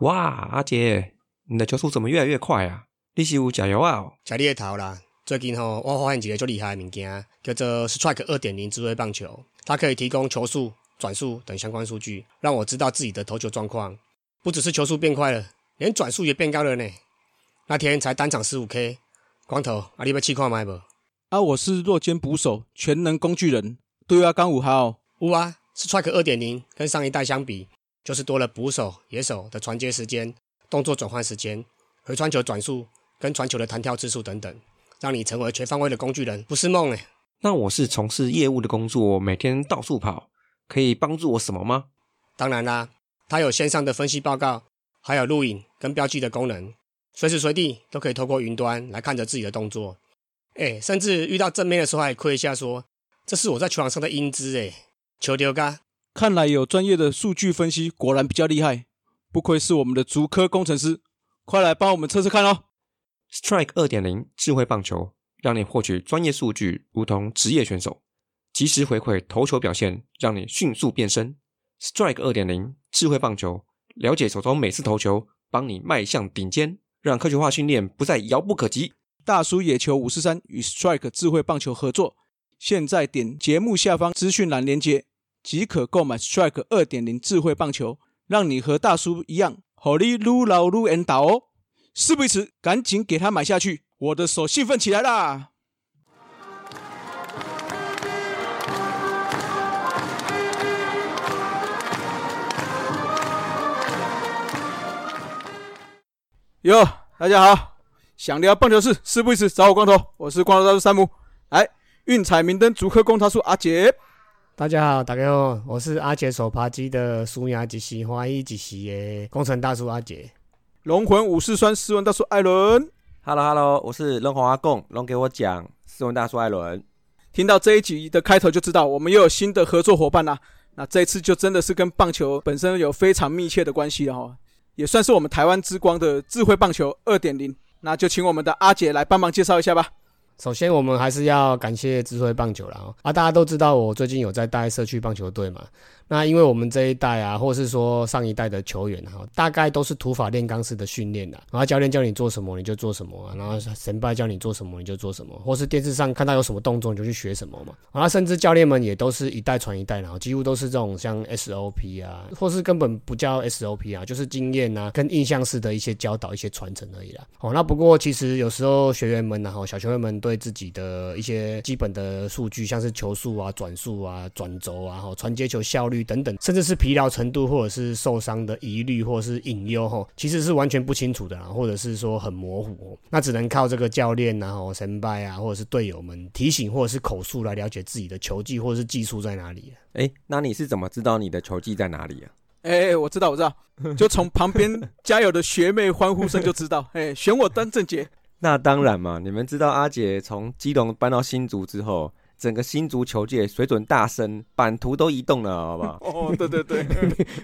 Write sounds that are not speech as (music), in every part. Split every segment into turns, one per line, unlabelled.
哇，阿杰，你的球速怎么越来越快啊？你是有加油啊？
加你的头啦！最近吼，我发现一个最厉害的物件，叫做 Strike 二点零智慧棒球，它可以提供球速、转速等相关数据，让我知道自己的投球状况。不只是球速变快了，连转速也变高了呢。那天才单场十五 K，光头，阿你要试看卖不？
啊，我是弱肩捕手，全能工具人，对啊，刚五号。
有啊，Strike 二点零跟上一代相比，就是多了捕手、野手的传接时间、动作转换时间、回传球转速跟传球的弹跳次数等等，让你成为全方位的工具人，不是梦哎。
那我是从事业务的工作，每天到处跑，可以帮助我什么吗？
当然啦，它有线上的分析报告，还有录影跟标记的功能，随时随地都可以透过云端来看着自己的动作。哎，甚至遇到正面的时候还亏一下，说这是我在球场上的英姿哎，球丢嘎！
看来有专业的数据分析，果然比较厉害，不愧是我们的足科工程师。快来帮我们测测看哦
！Strike 二点零智慧棒球，让你获取专业数据，如同职业选手，及时回馈投球表现，让你迅速变身。Strike 二点零智慧棒球，了解手中每次投球，帮你迈向顶尖，让科学化训练不再遥不可及。
大叔野球五四三与 Strike 智慧棒球合作，现在点节目下方资讯栏连接，即可购买 Strike 二点零智慧棒球，让你和大叔一样，火力撸老撸恩打哦！事不宜迟，赶紧给他买下去！我的手兴奋起来啦！哟，大家好，想聊棒球事，事不宜迟，找我光头，我是光头大叔山姆。来，运彩明灯足科工他叔阿杰，
大家好，大家好，我是阿杰手扒鸡的苏牙吉西花一吉西的工程大叔阿杰。
龙魂武士酸斯文大叔艾伦
，Hello Hello，我是龙魂阿贡，龙给我讲斯文大叔艾伦。
听到这一集的开头就知道，我们又有新的合作伙伴啦。那这一次就真的是跟棒球本身有非常密切的关系了哈。也算是我们台湾之光的智慧棒球二点零，那就请我们的阿杰来帮忙介绍一下吧。
首先，我们还是要感谢智慧棒球了啊！大家都知道，我最近有在带社区棒球队嘛。那因为我们这一代啊，或是说上一代的球员哈，大概都是土法炼钢式的训练的。然后教练叫你做什么，你就做什么；然后神拜叫你做什么，你就做什么；或是电视上看到有什么动作，你就去学什么嘛。然后甚至教练们也都是一代传一代，然后几乎都是这种像 SOP 啊，或是根本不叫 SOP 啊，就是经验啊跟印象式的一些教导、一些传承而已啦。哦，那不过其实有时候学员们然后小球员们对自己的一些基本的数据，像是球速啊、转速啊、转轴啊、哈传接球效率等等，甚至是疲劳程度，或者是受伤的疑虑，或者是隐忧，哈，其实是完全不清楚的，或者是说很模糊，那只能靠这个教练，然后神拜啊，或者是队友们提醒，或者是口述来了解自己的球技或者是技术在哪里。
哎，那你是怎么知道你的球技在哪里啊？
哎，我知道，我知道，(laughs) 就从旁边加油的学妹欢呼声就知道。哎，选我当正杰。
那当然嘛，你们知道阿杰从基隆搬到新竹之后。整个新足球界水准大升，版图都移动了，好不好？(laughs)
哦，对对对，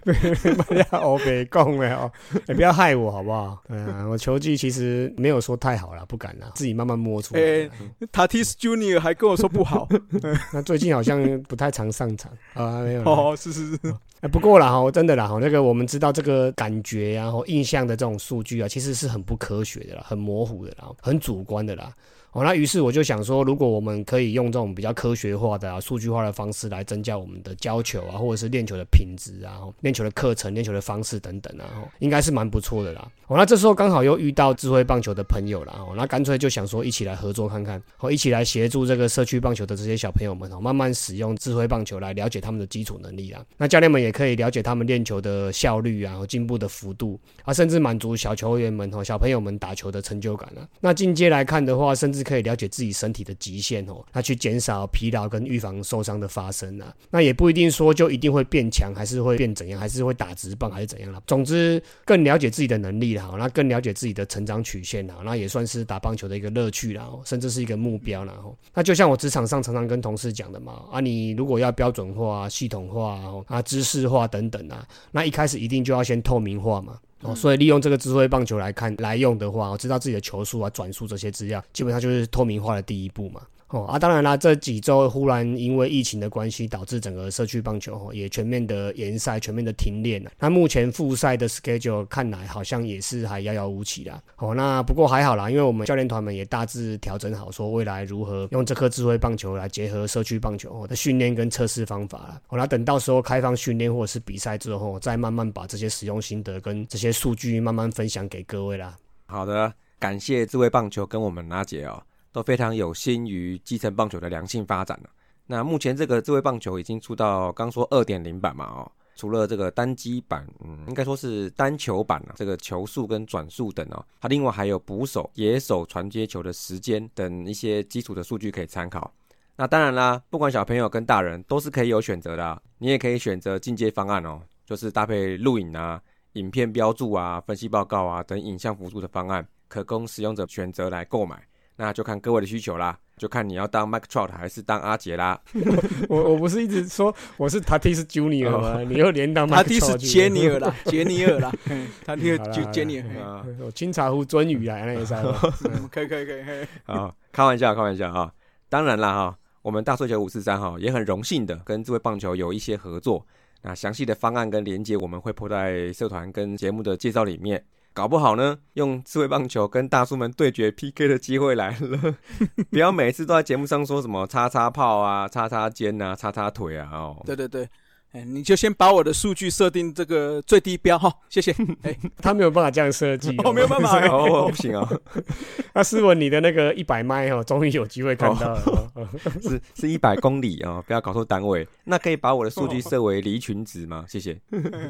不要我别讲了哦，你 (laughs) 不要害我好不好？对啊，我球技其实没有说太好了，不敢了，自己慢慢摸出来。哎
，Tatis Junior 还跟我说不好，(laughs)
那最近好像不太常上场啊，没有。
哦，是是是。
哎，不过啦哈，真的啦哈，那个我们知道这个感觉然后印象的这种数据啊，其实是很不科学的啦，很模糊的啦，很主观的啦。哦，那于是我就想说，如果我们可以用这种比较科学化的啊、数据化的方式来增加我们的教球啊，或者是练球的品质啊、练球的课程、练球的方式等等啊，应该是蛮不错的啦。哦，那这时候刚好又遇到智慧棒球的朋友了，哦，那干脆就想说一起来合作看看，哦，一起来协助这个社区棒球的这些小朋友们哦，慢慢使用智慧棒球来了解他们的基础能力啊。那教练们也可以了解他们练球的效率啊和，进步的幅度啊，甚至满足小球员们哦、小朋友们打球的成就感啊。那进阶来看的话，甚至是可以了解自己身体的极限哦，那去减少疲劳跟预防受伤的发生啊。那也不一定说就一定会变强，还是会变怎样，还是会打直棒，还是怎样了。总之，更了解自己的能力了，那更了解自己的成长曲线了，那也算是打棒球的一个乐趣了，甚至是一个目标了。那就像我职场上常常跟同事讲的嘛，啊，你如果要标准化、系统化啊、知识化等等啊，那一开始一定就要先透明化嘛。哦，所以利用这个智慧棒球来看来用的话，我知道自己的球速啊、转速这些资料，基本上就是透明化的第一步嘛。哦啊，当然啦，这几周忽然因为疫情的关系，导致整个社区棒球哦也全面的延赛、全面的停练了。那目前复赛的 schedule 看来好像也是还遥遥无期啦。哦，那不过还好啦，因为我们教练团们也大致调整好，说未来如何用这颗智慧棒球来结合社区棒球的训练跟测试方法啦。哦，那等到时候开放训练或者是比赛之后，再慢慢把这些使用心得跟这些数据慢慢分享给各位啦。
好的，感谢智慧棒球跟我们拿姐哦。都非常有心于基层棒球的良性发展了。那目前这个智慧棒球已经出到刚说二点零版嘛，哦，除了这个单机版，嗯，应该说是单球版啊，这个球速跟转速等哦，它另外还有捕手、野手传接球的时间等一些基础的数据可以参考。那当然啦，不管小朋友跟大人都是可以有选择的，你也可以选择进阶方案哦，就是搭配录影啊、影片标注啊、分析报告啊等影像辅助的方案，可供使用者选择来购买。那就看各位的需求啦，就看你要当 Mike Trout 还是当阿杰啦。(laughs)
我我不是一直说我是 Tatis Junior 吗？你又连当
Mike Trout？他杰尼尔啦，杰尼尔啦，(laughs) 他那个就杰尼尔
啊。清茶壶尊语来，那也是。(laughs)
可以可以可以可以。
啊，开玩笑开玩笑啊。当然啦哈，我们大数球五四三哈也很荣幸的跟这位棒球有一些合作。那详细的方案跟连接我们会铺在社团跟节目的介绍里面。搞不好呢，用智慧棒球跟大叔们对决 PK 的机会来了。(laughs) 不要每次都在节目上说什么叉叉炮啊、叉叉肩啊、叉叉腿啊哦。
对对对，哎，你就先把我的数据设定这个最低标哈，谢谢。(laughs) 哎，
他没有办法这样设计，
哦，没有办法
哦，不行啊。(laughs)
那斯文，你的那个一百迈哦，终于有机会看到了，(laughs)
是是一百公里啊，不要搞错单位。那可以把我的数据设为离群值吗？谢谢。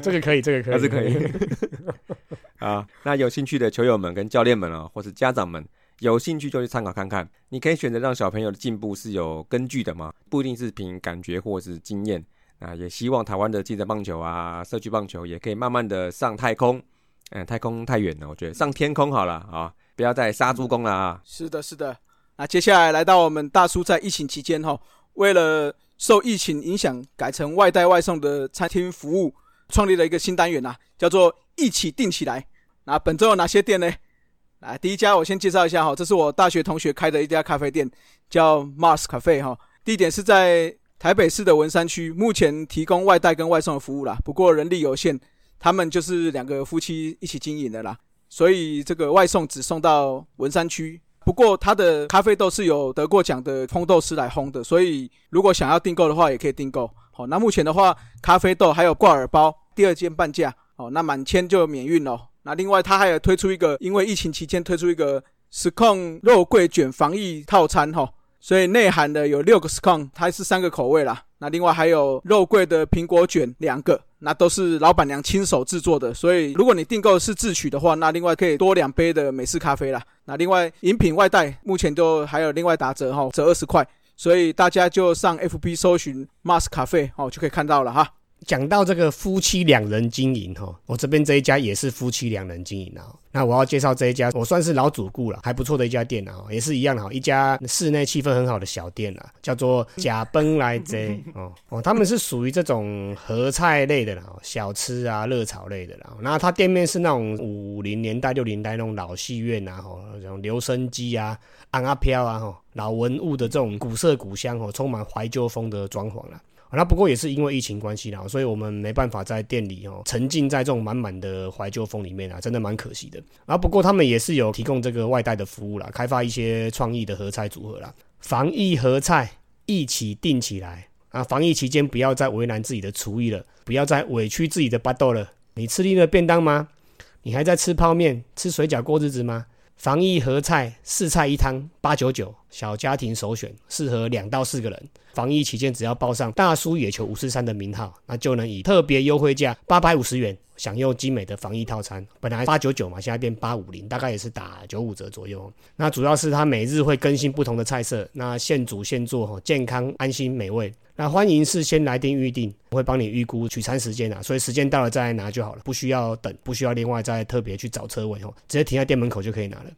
这个可以，这个可以，
还是可以。啊，那有兴趣的球友们跟教练们啊，或是家长们，有兴趣就去参考看看。你可以选择让小朋友的进步是有根据的吗，不一定是凭感觉或是经验。啊，也希望台湾的竞争棒球啊，社区棒球也可以慢慢的上太空。嗯，太空太远了，我觉得上天空好了啊，不要再杀猪工了啊。
是的，是的。那接下来来到我们大叔在疫情期间哈，为了受疫情影响改成外带外送的餐厅服务，创立了一个新单元呐，叫做。一起订起来。那本周有哪些店呢？来，第一家我先介绍一下哈，这是我大学同学开的一家咖啡店，叫 Mars Cafe 哈。地点是在台北市的文山区，目前提供外带跟外送的服务啦。不过人力有限，他们就是两个夫妻一起经营的啦，所以这个外送只送到文山区。不过他的咖啡豆是有得过奖的烘豆师来烘的，所以如果想要订购的话，也可以订购。好，那目前的话，咖啡豆还有挂耳包，第二件半价。哦，那满千就免运哦。那另外，他还有推出一个，因为疫情期间推出一个 scone 肉桂卷防疫套餐哈，所以内含的有六个 scone，它是三个口味啦。那另外还有肉桂的苹果卷两个，那都是老板娘亲手制作的。所以如果你订购是自取的话，那另外可以多两杯的美式咖啡啦。那另外饮品外带目前都还有另外打折哈，折二十块。所以大家就上 FB 搜寻 mas 咖啡哦，就可以看到了哈。
讲到这个夫妻两人经营哈，我这边这一家也是夫妻两人经营啊。那我要介绍这一家，我算是老主顾了，还不错的一家店啊，也是一样的哈，一家室内气氛很好的小店啊，叫做甲奔来贼 (laughs) 哦哦，他们是属于这种合菜类的啦，小吃啊、热炒类的啦。那他店面是那种五零年代、六零代那种老戏院啊，吼，那种留声机啊、安阿飘啊，吼，老文物的这种古色古香哦，充满怀旧风的装潢啦。那不过也是因为疫情关系啦，所以我们没办法在店里哦沉浸在这种满满的怀旧风里面啊，真的蛮可惜的。啊，不过他们也是有提供这个外带的服务啦，开发一些创意的合菜组合啦，防疫合菜一起订起来啊！防疫期间不要再为难自己的厨艺了，不要再委屈自己的巴豆了。你吃腻了便当吗？你还在吃泡面、吃水饺过日子吗？防疫合菜四菜一汤八九九，小家庭首选，适合两到四个人。防疫期间只要报上大叔野球五四三的名号，那就能以特别优惠价八百五十元享用精美的防疫套餐。本来八九九嘛，现在变八五零，大概也是打九五折左右。那主要是它每日会更新不同的菜色，那现煮现做，健康安心美味。那欢迎事先来电预定，我会帮你预估取餐时间啊，所以时间到了再来拿就好了，不需要等，不需要另外再特别去找车位哦，直接停在店门口就可以拿了。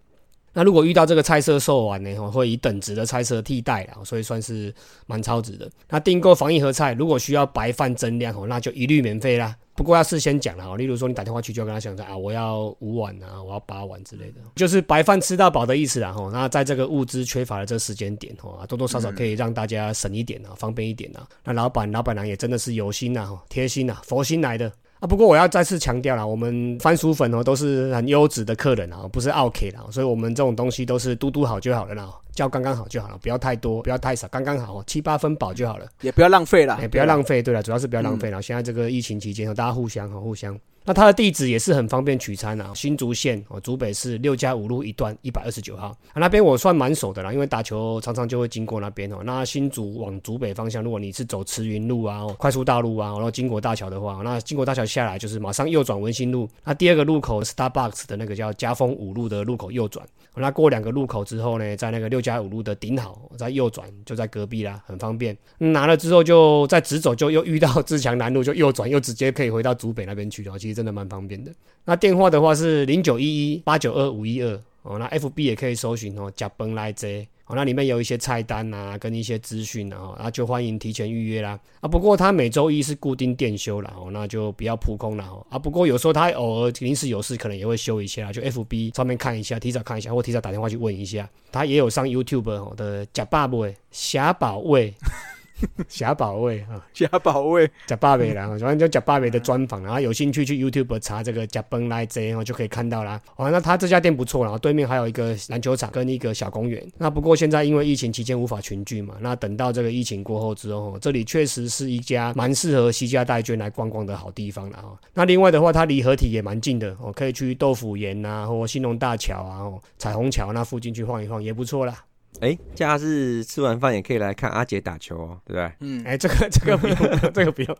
那如果遇到这个菜色售完呢，会以等值的菜色替代啦，所以算是蛮超值的。那订购防疫盒菜，如果需要白饭增量哦，那就一律免费啦。不过要事先讲了哈，例如说你打电话去就要跟他讲说啊，我要五碗啊，我要八碗之类的，就是白饭吃到饱的意思啦哈。那在这个物资缺乏的这个时间点哈，多多少少可以让大家省一点啊，方便一点啊。那老板老板娘也真的是有心呐，贴心呐，佛心来的。啊，不过我要再次强调啦，我们番薯粉哦都是很优质的客人啊，不是 OK 啦，所以我们这种东西都是嘟嘟好就好了啦，叫刚刚好就好了，不要太多，不要太少，刚刚好，七八分饱就好了，
也不要浪费了，
也不要浪费。对了，主要是不要浪费了。现在这个疫情期间，大家互相哈，互相。那它的地址也是很方便取餐啊，新竹县哦，竹北市六家五路一段一百二十九号，那边我算蛮熟的啦，因为打球常常就会经过那边哦。那新竹往竹北方向，如果你是走慈云路啊、快速大路啊，然后经过大桥的话，那经过大桥下来就是马上右转文心路，那第二个路口 Starbucks 的那个叫家丰五路的路口右转，那过两个路口之后呢，在那个六家五路的顶好再右转就在隔壁啦，很方便。拿了之后就再直走，就又遇到自强南路，就右转又直接可以回到竹北那边去了。其真的蛮方便的。那电话的话是零九一一八九二五一二哦。那 FB 也可以搜寻哦，甲崩来这哦。那里面有一些菜单啊，跟一些资讯啊，那就欢迎提前预约啦。啊，不过他每周一是固定店休了哦，那就不要扑空了哦。啊，不过有时候他偶尔临时有事，可能也会休一下，就 FB 上面看一下，提早看一下，或提早打电话去问一下。他也有上 YouTube 的甲爸味霞宝味。(laughs) 霞宝味啊，
霞宝味，
贾巴伟啦，反正就贾巴伟的专访，然后有兴趣去 YouTube 查这个贾崩来这，然后就可以看到啦。哦，那他这家店不错然后对面还有一个篮球场跟一个小公园。那不过现在因为疫情期间无法群聚嘛，那等到这个疫情过后之后，这里确实是一家蛮适合西家带眷来逛逛的好地方了哈。那另外的话，它离合体也蛮近的，哦，可以去豆腐岩啊，或新隆大桥啊，彩虹桥那附近去晃一晃也不错啦。
哎，假日吃完饭也可以来看阿杰打球哦，对不对？
嗯，哎，这个这个不用，这个不用，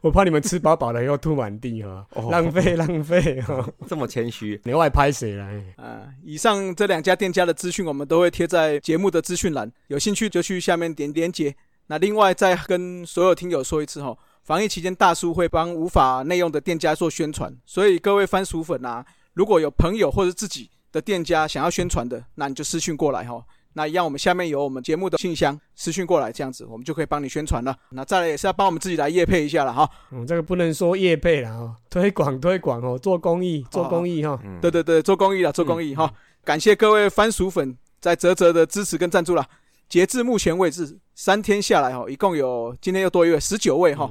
我怕你们吃饱饱了又吐满地哈，浪费浪费哈，(laughs)
这么谦虚，
你外拍谁来？
啊，以上这两家店家的资讯我们都会贴在节目的资讯栏，有兴趣就去下面点连接。那另外再跟所有听友说一次哈，防疫期间大叔会帮无法内用的店家做宣传，所以各位番薯粉啊，如果有朋友或者自己的店家想要宣传的，那你就私讯过来哈。那一样，我们下面有我们节目的信箱，私讯过来，这样子我们就可以帮你宣传了。那再来也是要帮我们自己来业配一下了哈。
嗯，这个不能说业配了哈，(laughs) 推广推广哦，做公益做公益哈。
对对对，做公益了，做公益哈。感谢各位番薯粉在泽泽的支持跟赞助了。截至目前为止，三天下来哈，一共有今天又多一位，十九位哈。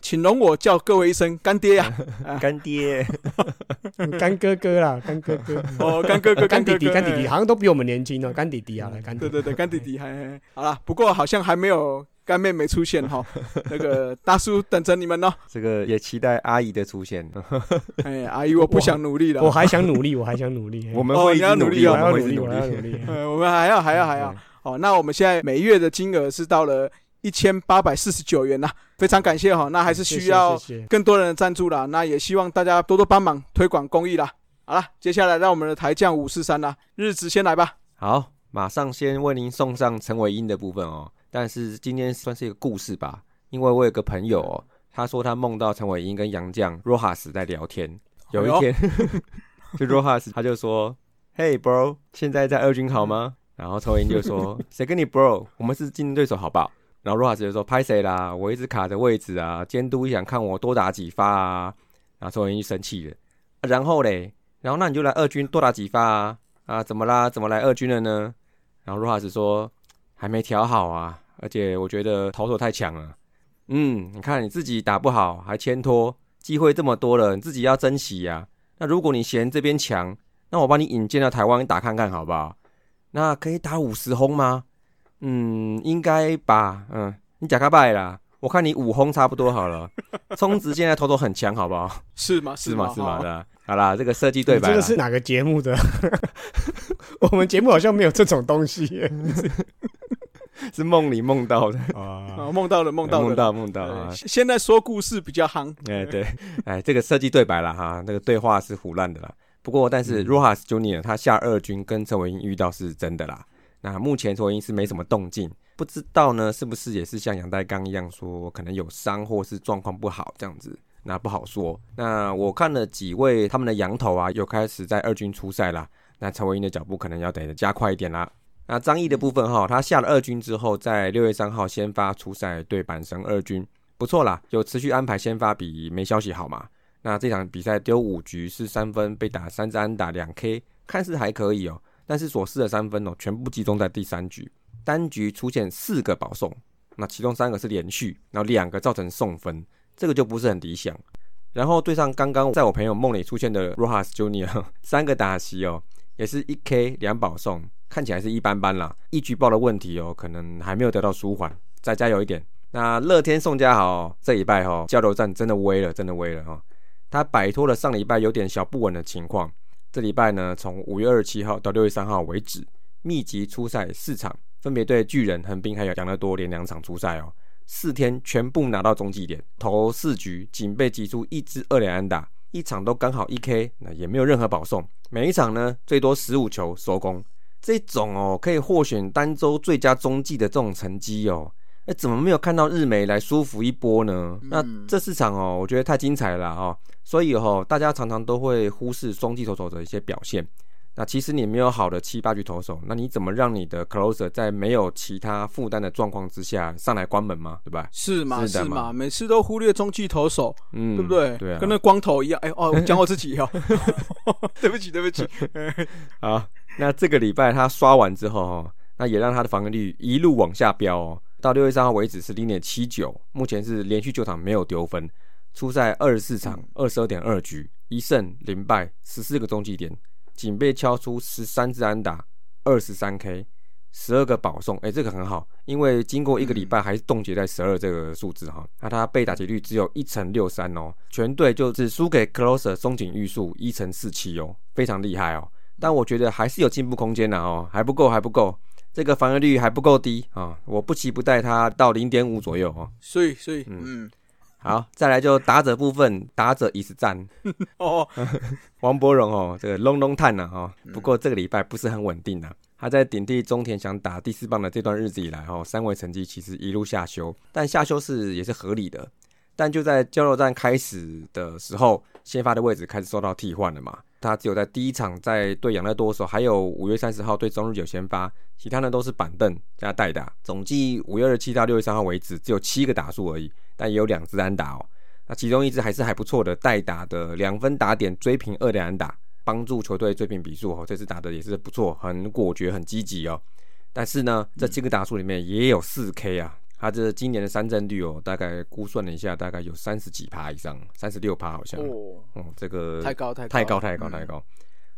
请容我叫各位一声干爹呀，(laughs)
干爹，(laughs)
干哥哥啦，干哥哥，
哦，干哥哥，
干弟弟，干弟弟，好像都比我们年轻哦，干弟弟啊，干，
对对对，干弟弟，还好啦，不过好像还没有干妹妹出现哈，(laughs) 那个大叔等着你们呢，
这个也期待阿姨的出现，
哎，阿姨，我不想努力了，
我还想努力，我还想努力，
我们会
要
努力，
我要
努
力，我要努力，
我们还要还要还要，哦，那我们现在每月的金额是到了。一千八百四十九元呐，非常感谢哈，那还是需要更多人的赞助啦，那也希望大家多多帮忙推广公益啦。好了，接下来让我们的台将五四三啦，日子先来吧。
好，马上先为您送上陈伟英的部分哦。但是今天算是一个故事吧，因为我有个朋友哦，他说他梦到陈伟英跟杨绛 Rojas 在聊天。有一天，(laughs) 就 Rojas 他就说：“Hey bro，现在在二军好吗？”然后陈伟英就说：“谁跟你 bro？我们是竞争对手，好不好？”然后罗哈斯就说：“拍谁啦？我一直卡着位置啊，监督想看我多打几发啊。”然后周文英生气了。然后嘞，然后那你就来二军多打几发啊？啊，怎么啦？怎么来二军了呢？然后罗哈斯说：“还没调好啊，而且我觉得投手太强了。嗯，你看你自己打不好还牵拖，机会这么多了，你自己要珍惜呀。那如果你嫌这边强，那我帮你引荐到台湾打看看好不好？那可以打五十轰吗？”嗯，应该吧。嗯，你假卡拜啦，我看你五轰差不多好了。(laughs) 充值现在头头很强，好不好？
是吗？
是吗？是吗？的。好啦，这个设计对白。
这个是哪个节目的？(laughs) 我们节目好像没有这种东西。(laughs)
是梦里梦到的
啊，梦到了，梦到，
梦到，梦到啊。
现在说故事比较夯。
哎，对，哎，这个设计对白了哈，那个对话是胡乱的啦。不过，但是 Rojas Junior 他下二军跟陈伟英遇到是真的啦。那目前卓英是没什么动静，不知道呢，是不是也是像杨代刚一样说，可能有伤或是状况不好这样子，那不好说。那我看了几位他们的羊头啊，又开始在二军出赛啦。那陈文英的脚步可能要得加快一点啦。那张毅的部分哈，他下了二军之后，在六月三号先发出赛对阪神二军，不错啦，有持续安排先发比没消息好嘛。那这场比赛丢五局是三分，被打三支安打两 K，看似还可以哦。但是所失的三分哦，全部集中在第三局，单局出现四个保送，那其中三个是连续，然后两个造成送分，这个就不是很理想。然后对上刚刚在我朋友梦里出现的 Rojas Junior，(laughs) 三个打席哦，也是一 K 两保送，看起来是一般般啦。一局爆的问题哦，可能还没有得到舒缓，再加油一点。那乐天宋家豪这一拜哈交流战真的危了，真的危了哈。他摆脱了上礼拜有点小不稳的情况，这礼拜呢，从五月二十七号到六月三号为止，密集出赛四场，分别对巨人、横滨还有养乐多连两场出赛哦，四天全部拿到中继点，投四局仅被击出一支二连安打，一场都刚好一 K，那也没有任何保送，每一场呢最多十五球收工，这种哦可以获选单周最佳中继的这种成绩哦。哎，怎么没有看到日媒来舒服一波呢？那这市场哦，我觉得太精彩了哦，所以哦，大家常常都会忽视中继投手的一些表现。那其实你没有好的七八局投手，那你怎么让你的 closer 在没有其他负担的状况之下上来关门嘛？对吧？
是嘛？是嘛？每次都忽略中继投手，嗯，对不对？
对啊，
跟那光头一样。哎哦，讲我自己哦，(laughs) 对不起，对不起。(laughs)
好，那这个礼拜他刷完之后哦，那也让他的防御率一路往下飙哦。到六月三号为止是零点七九，目前是连续九场没有丢分，出赛二十四场二十二点二局，一胜零败，十四个中继点，仅被敲出十三支安打，二十三 K，十二个保送，哎，这个很好，因为经过一个礼拜还是冻结在十二这个数字哈，那他被打击率只有一成六三哦，全队就只输给 Closer 松井玉树一成四七哦，非常厉害哦，但我觉得还是有进步空间的哦，还不够，还不够。这个防御率还不够低啊！我不期不待它到零点五左右哦。
所以，所以，嗯，
好，再来就打者部分，打者已是战 (laughs) 哦。(laughs) 王伯荣哦，这个隆隆探呐哈，不过这个礼拜不是很稳定啊。他在顶替中田想打第四棒的这段日子以来哦，三位成绩其实一路下修，但下修是也是合理的。但就在交流战开始的时候，先发的位置开始受到替换了嘛。他只有在第一场在对养乐多的时候，还有五月三十号对中日有先发，其他呢都是板凳加代打。总计五月二十七到六月三号为止，只有七个打数而已，但也有两支安打哦。那其中一支还是还不错的代打的两分打点追平二连安打，帮助球队追平比数哦。这次打的也是不错，很果决，很积极哦。但是呢，这七个打数里面也有四 K 啊。他这今年的三振率哦，大概估算了一下，大概有三十几趴以上，三十六趴好像。哦，嗯，这个
太高太
太高太高太高。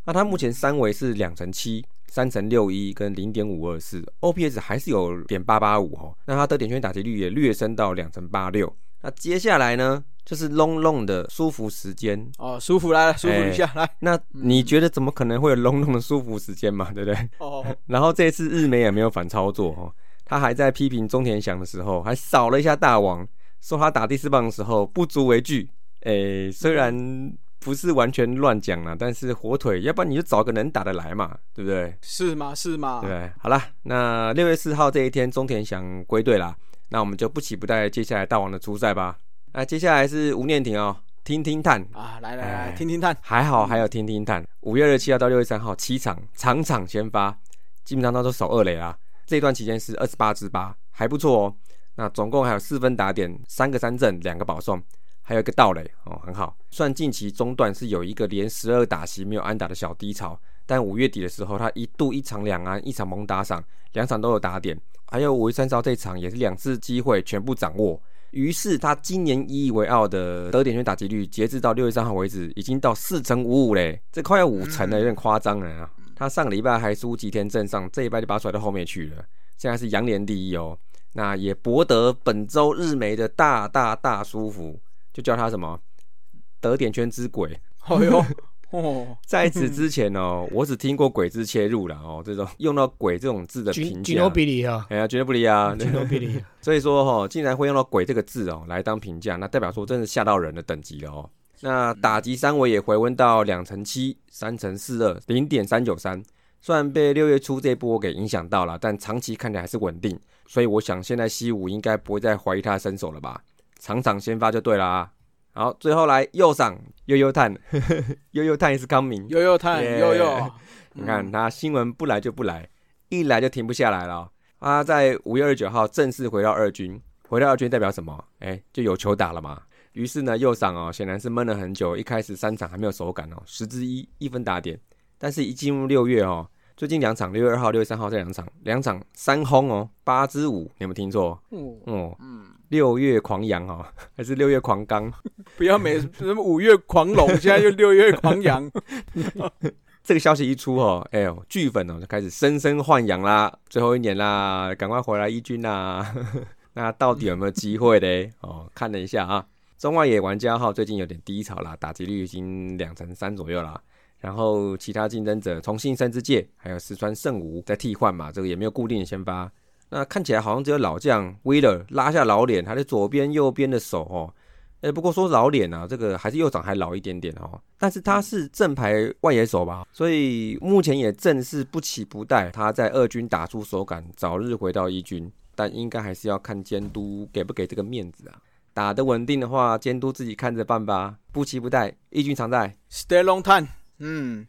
那他目前三围是两成七、三成六一跟零点五二四，OPS 还是有点八八五哦。那他的点圈打击率也略升到两成八六。那接下来呢，就是 long long 的舒服时间
哦，舒服来了，舒服一下来。
那你觉得怎么可能会有 long long 的舒服时间嘛？对不对？哦。(laughs) 然后这次日美也没有反操作哦。他还在批评中田翔的时候，还扫了一下大王，说他打第四棒的时候不足为惧。诶，虽然不是完全乱讲了，但是火腿，要不然你就找个能打得来嘛，对不对？
是吗？是吗？
对，好了，那六月四号这一天，中田翔归队啦，那我们就不期不待接下来大王的出赛吧。那接下来是吴念婷哦，听听探
啊，来来来，听听探，
还好还有听听探。五月二十七号到六月三号，七场场场先发，基本上都是守二垒啊。这段期间是二十八支八，还不错哦。那总共还有四分打点，三个三振，两个保送，还有一个盗垒哦，很好。算近期中段是有一个连十二打席没有安打的小低潮，但五月底的时候，他一度一场两安，一场猛打赏，两场都有打点。还有五月三十号这场也是两次机会全部掌握，于是他今年引以为傲的得点圈打击率，截至到六月三号为止，已经到四成五五嘞，这快要五成了，有点夸张了啊。他上个礼拜还输吉田镇上，这一拜就把他甩到后面去了。现在是羊年第一哦，那也博得本周日媒的大大大舒服，就叫他什么得点圈之鬼。哎呦，(laughs) 哦，在此之前哦，我只听过鬼字切入了哦，这种用到鬼这种字的评价。
比利啊，
哎呀，绝对不离啊，
绝对不离。
所以说哈，竟然会用到鬼这个字哦来当评价，那代表说真是吓到人的等级了哦。那打击三围也回温到两成七、三成四二、零点三九三，虽然被六月初这波给影响到了，但长期看起来还是稳定。所以我想现在西武应该不会再怀疑他的身手了吧？场场先发就对了啊。好，最后来右上悠悠探，(laughs) 悠悠探是康明，
悠悠探
Yeah
悠悠，(laughs)
你看他新闻不来就不来，一来就停不下来了。他在五月二十九号正式回到二军，回到二军代表什么？哎，就有球打了嘛。于是呢，右赏哦，显然是闷了很久，一开始三场还没有手感哦，十之一一分打点，但是一进入六月哦，最近两场六月二号、六月三号这两场，两场三轰哦，八之五，你有没有听错？
嗯
哦，
嗯，
六月狂阳哦，(laughs) 还是六月狂刚？(laughs)
不要每什么五月狂龙，(laughs) 现在又六月狂羊，
这个消息一出哦，哎呦，剧粉哦就开始深深幻想啦，最后一年啦，赶快回来一军啦。那到底有没有机会嘞？哦，看了一下啊，中外野玩家号最近有点低潮啦，打击率已经两成三左右啦。然后其他竞争者从信生之介还有四川圣吾在替换嘛，这个也没有固定的先发。那看起来好像只有老将威勒拉下老脸，他的左边右边的手哦，哎，不过说老脸啊，这个还是右掌还老一点点哦，但是他是正牌外野手吧，所以目前也正是不期不待他在二军打出手感，早日回到一军，但应该还是要看监督给不给这个面子啊。打得稳定的话，监督自己看着办吧，不期不待，一军常在。
Stay long time。嗯，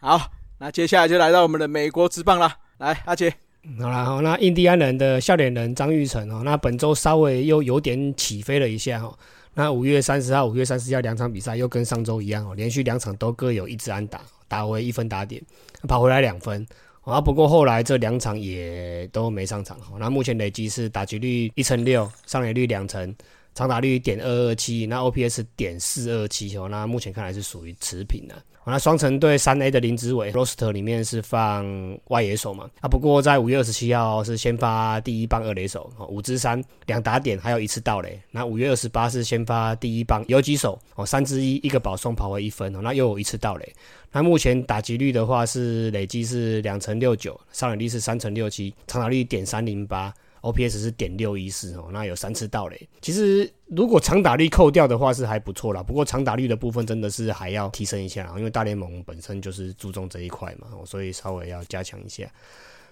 好，那接下来就来到我们的美国职棒了。来，阿杰，
好啦，好，那印第安人的笑脸人张玉成哦，那本周稍微又有点起飞了一下哦。那五月三十号、五月三十一号两场比赛又跟上周一样哦，连续两场都各有一支安打，打回一分打点，跑回来两分。啊，不过后来这两场也都没上场哦。那目前累积是打击率一成六，上垒率两成，长打率点二二七，那 OPS 点四二七哦。那目前看来是属于持平的、哦那双城队三 A 的林子伟 roster 里面是放外野手嘛？啊，不过在五月二十七号是先发第一棒二垒手，哦，五支三两打点，还有一次盗垒。那五月二十八是先发第一棒游击手，哦，三支一，一个保送跑回一分，哦，那又有一次盗垒。那目前打击率的话是累积是两成六九，上垒率是三成六七，长打率点三零八。OPS 是点六一四哦，那有三次盗垒。其实如果长打率扣掉的话是还不错啦，不过长打率的部分真的是还要提升一下，因为大联盟本身就是注重这一块嘛，所以稍微要加强一下。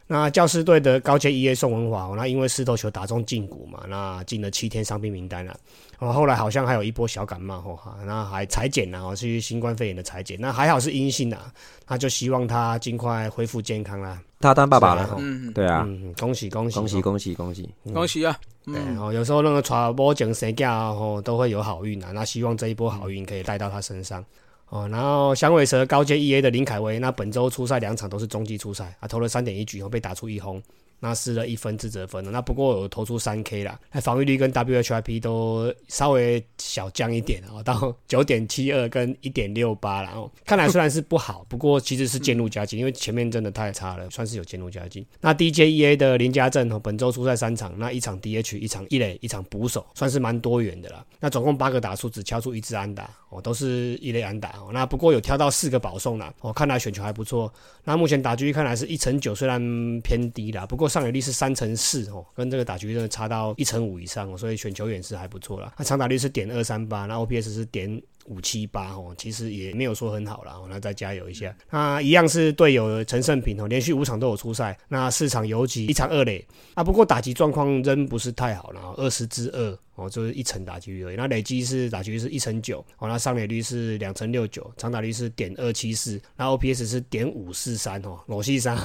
那教师队的高阶一 A 宋文华，哦那因为狮头球打中胫骨嘛，那进了七天伤病名单了。哦，后来好像还有一波小感冒，哦，哈那还裁剪了，哦，是新冠肺炎的裁剪，那还好是阴性啊，那就希望他尽快恢复健康啦。
他当爸爸了
嗯，
对啊，
嗯，恭喜恭喜
恭喜恭喜恭喜！
恭喜啊！
对，
嗯，
哦，有时候那个传播讲谁家哦，都会有好运啊。那希望这一波好运可以带到他身上哦。然后响尾蛇高阶 E A 的林凯威，那本周出赛两场都是中继出赛啊，投了三点一局，后被打出一轰，那失了一分自责分了。那不过有投出三 K 啦，那防御率跟 WHIP 都稍微小降一点哦，到 (laughs) 九点七二跟一点六八然后看来虽然是不好，不过其实是渐入佳境，因为前面真的太差了，算是有渐入佳境。那 DJEA 的林家正哦，本周出赛三场，那一场 DH，一场一垒，一场捕手，算是蛮多元的啦。那总共八个打数，只敲出一支安打哦，都是一垒安打哦。那不过有挑到四个保送啦，哦，看来选球还不错。那目前打击率看来是一成九，虽然偏低啦，不过上垒率是三成四哦，跟这个打击率真的差到一成五以上哦，所以选球也是还不错啦。那长打率是点二三八，那 OPS 是点五七八哦，其实也没有说很好啦，那再加油一下。那一样是队友陈胜平哦，连续五场都有出赛，那四场游击，一场二垒啊，不过打击状况仍不是太好啦，二十之二哦，就是一成打击率而已。那累积是打击率是一成九哦，那上垒率是两成六九，长打率是点二七四，那 OPS 是点五四三哦，裸系三。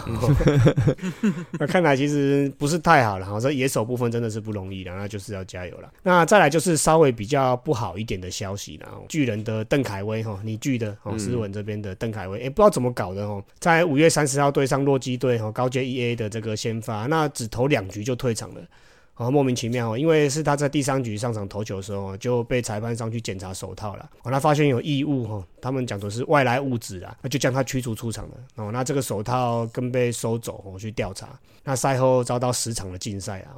(laughs) 那看来其实不是太好了，哈，这野手部分真的是不容易了，那就是要加油了。那再来就是稍微比较不好一点的消息了，哦巨人的邓凯威哈，你巨的哦，斯文这边的邓凯威，哎、不知道怎么搞的哦，在五月三十号对上洛基队哦，高阶 EA 的这个先发，那只投两局就退场了。哦，莫名其妙哦，因为是他在第三局上场投球的时候就被裁判上去检查手套了，哦，他发现有异物哦，他们讲的是外来物质啊，那就将他驱逐出场了。哦，那这个手套更被收走哦，去调查。那赛后遭到十场的禁赛啊。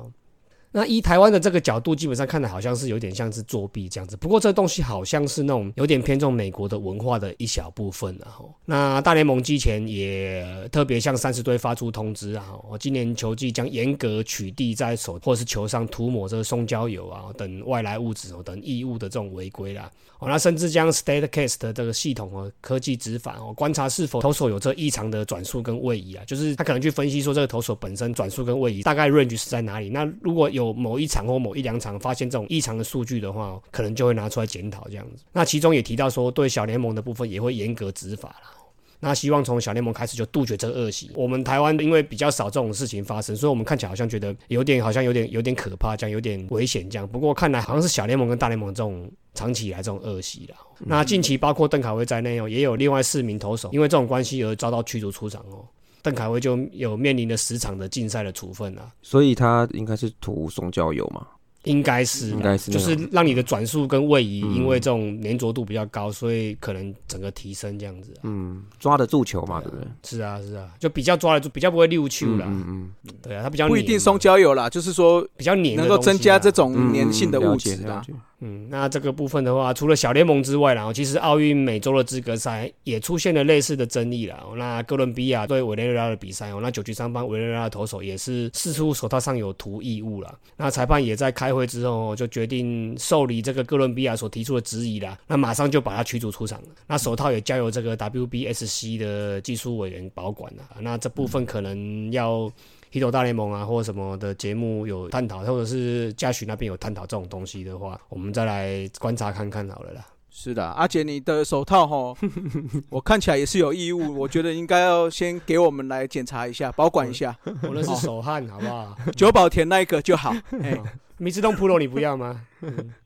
那依台湾的这个角度，基本上看的好像是有点像是作弊这样子。不过这东西好像是那种有点偏重美国的文化的一小部分然后，那大联盟之前也特别向三十队发出通知啊，哦，今年球季将严格取缔在手或者是球上涂抹这个松胶油啊等外来物质哦等异物的这种违规啦。哦，那甚至将 StateCast 的这个系统哦科技执法哦，观察是否投手有这异常的转速跟位移啊，就是他可能去分析说这个投手本身转速跟位移大概 range 是在哪里。那如果有有某一场或某一两场发现这种异常的数据的话，可能就会拿出来检讨这样子。那其中也提到说，对小联盟的部分也会严格执法啦。那希望从小联盟开始就杜绝这个恶习。我们台湾因为比较少这种事情发生，所以我们看起来好像觉得有点好像有点有点可怕，这样有点危险这样。不过看来好像是小联盟跟大联盟这种长期以来这种恶习啦。那近期包括邓凯威在内哦，也有另外四名投手因为这种关系而遭到驱逐出场哦。邓凯威就有面临了十场的禁赛的处分啊。
所以他应该是涂松胶油嘛？
应该是，
应该是
就是让你的转速跟位移，因为这种粘着度比较高，所以可能整个提升这样子。
嗯，抓得住球嘛，对不对？
是啊，是啊，就比较抓得住，比较不会溜球了。
嗯嗯，
对啊，他比较
不一定松胶油啦，就是说
比较黏，
能够增加这种
嗯
粘性的物质啦。
了解了解
嗯，那这个部分的话，除了小联盟之外，然后其实奥运美洲的资格赛也出现了类似的争议了。那哥伦比亚对委内瑞拉的比赛哦，那九局上方委内瑞拉的投手也是试出手套上有涂异物了。那裁判也在开会之后就决定受理这个哥伦比亚所提出的质疑啦，那马上就把他驱逐出场了。那手套也交由这个 WBSC 的技术委员保管了。那这部分可能要。黑头大联盟啊，或者什么的节目有探讨，或者是嘉许那边有探讨这种东西的话，我们再来观察看看好了啦。
是的，阿杰，你的手套哈，(laughs) 我看起来也是有异物，我觉得应该要先给我们来检查一下，保管一下。
我那是手汗，好不好？(laughs)
九宝田那一个就好。哎，(laughs)
米自动 Pro 你不要吗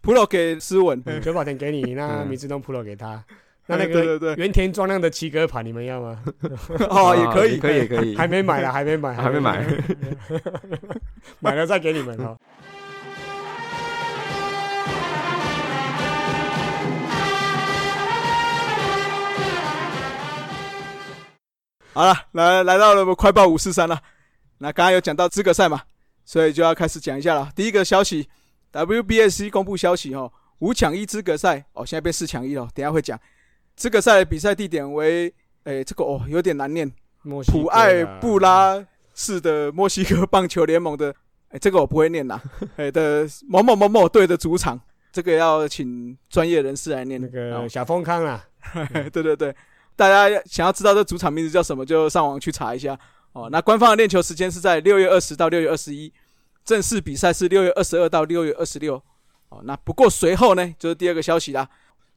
？Pro 给思文，
九宝田给你，那米自动 Pro 给他。(laughs) 那那个
对对，
原田庄亮的七格盘你们要吗？(laughs)
哦，也可以，
可以，可以，
还没买啦，还没买，(laughs)
还没买，
买了再给你们哦。
好了，来来到了我们快报五四三了。那刚刚有讲到资格赛嘛，所以就要开始讲一下了。第一个消息，WBSC 公布消息哦，五抢一资格赛哦，现在变四抢一了，等一下会讲。资格赛比赛地点为，诶，这个哦有点难念，普埃布拉市的墨西哥棒球联盟的，哎，这个我不会念啦，(laughs) 哎的某某某某队的主场，这个要请专业人士来念。
那
哦
个小丰康啊，(laughs)
对对对，大家想要知道这主场名字叫什么，就上网去查一下哦。那官方的练球时间是在六月二十到六月二十一，正式比赛是六月二十二到六月二十六。哦，那不过随后呢，就是第二个消息啦，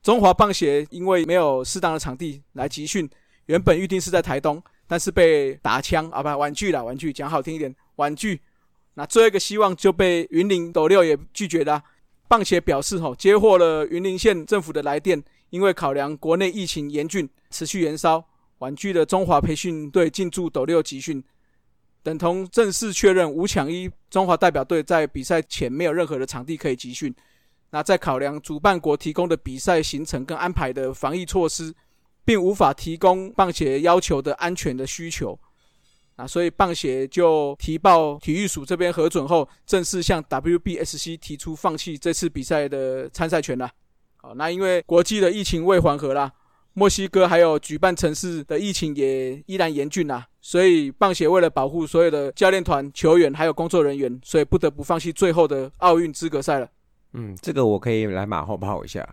中华棒协因为没有适当的场地来集训，原本预定是在台东，但是被打枪啊，不婉拒了，婉拒，讲好听一点，婉拒。那最后一个希望就被云林斗六也拒绝了。棒协表示，吼，接获了云林县政府的来电，因为考量国内疫情严峻，持续延烧，婉拒了中华培训队进驻斗六集训，等同正式确认五抢一中华代表队在比赛前没有任何的场地可以集训。那在考量主办国提供的比赛行程跟安排的防疫措施，并无法提供棒协要求的安全的需求，啊，所以棒协就提报体育署这边核准后，正式向 WBSC 提出放弃这次比赛的参赛权了。好，那因为国际的疫情未缓和啦，墨西哥还有举办城市的疫情也依然严峻啦，所以棒协为了保护所有的教练团、球员还有工作人员，所以不得不放弃最后的奥运资格赛了。
嗯，这个我可以来马后炮一下。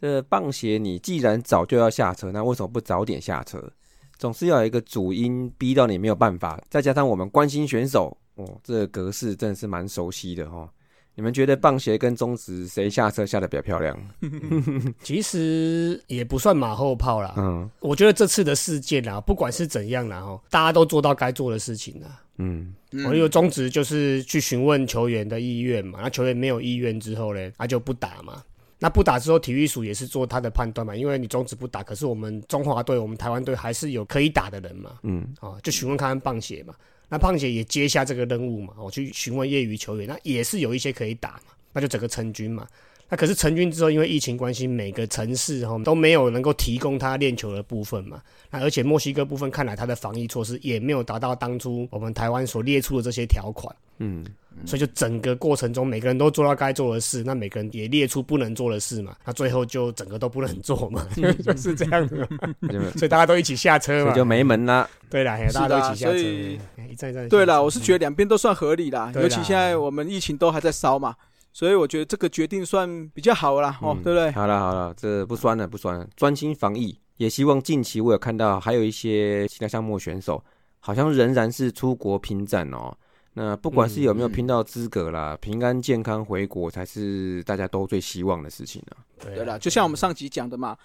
这棒协，你既然早就要下车，那为什么不早点下车？总是要有一个主因逼到你没有办法，再加上我们关心选手，哦，这个格式真的是蛮熟悉的哦。你们觉得棒协跟中职谁下车下的比较漂亮？(laughs)
其实也不算马后炮啦。
嗯
我觉得这次的事件啊，不管是怎样啦，哦，大家都做到该做的事情啦。
嗯
我有宗旨就是去询问球员的意愿嘛，那球员没有意愿之后呢，他就不打嘛。那不打之后，体育署也是做他的判断嘛，因为你中止不打，可是我们中华队、我们台湾队还是有可以打的人嘛，
嗯
哦，就询问看看棒协嘛。那胖姐也接下这个任务嘛，我去询问业余球员，那也是有一些可以打嘛，那就整个成军嘛。那可是成军之后，因为疫情关系，每个城市哈都没有能够提供他练球的部分嘛。那而且墨西哥部分看来，他的防疫措施也没有达到当初我们台湾所列出的这些条款，
嗯，
所以就整个过程中，每个人都做到该做的事，那每个人也列出不能做的事嘛。那最后就整个都不能做嘛，(laughs) 就是这样子嘛。(laughs) 所以大家都一起下车嘛
所以。就没门啦。
对啦，大家都一起下车
所以，
一站一站。
对啦，我是觉得两边都算合理啦尤其现在我们疫情都还在烧嘛，所以我觉得这个决定算比较好啦，哦，
嗯
对不对？
好了好了，这不酸了不酸了，专心防疫。也希望近期我有看到还有一些其他项目的选手，好像仍然是出国拼战哦。那不管是有没有拼到资格啦，平安健康回国才是大家都最希望的事情啊。
对
对啦，就像我们上集讲的嘛，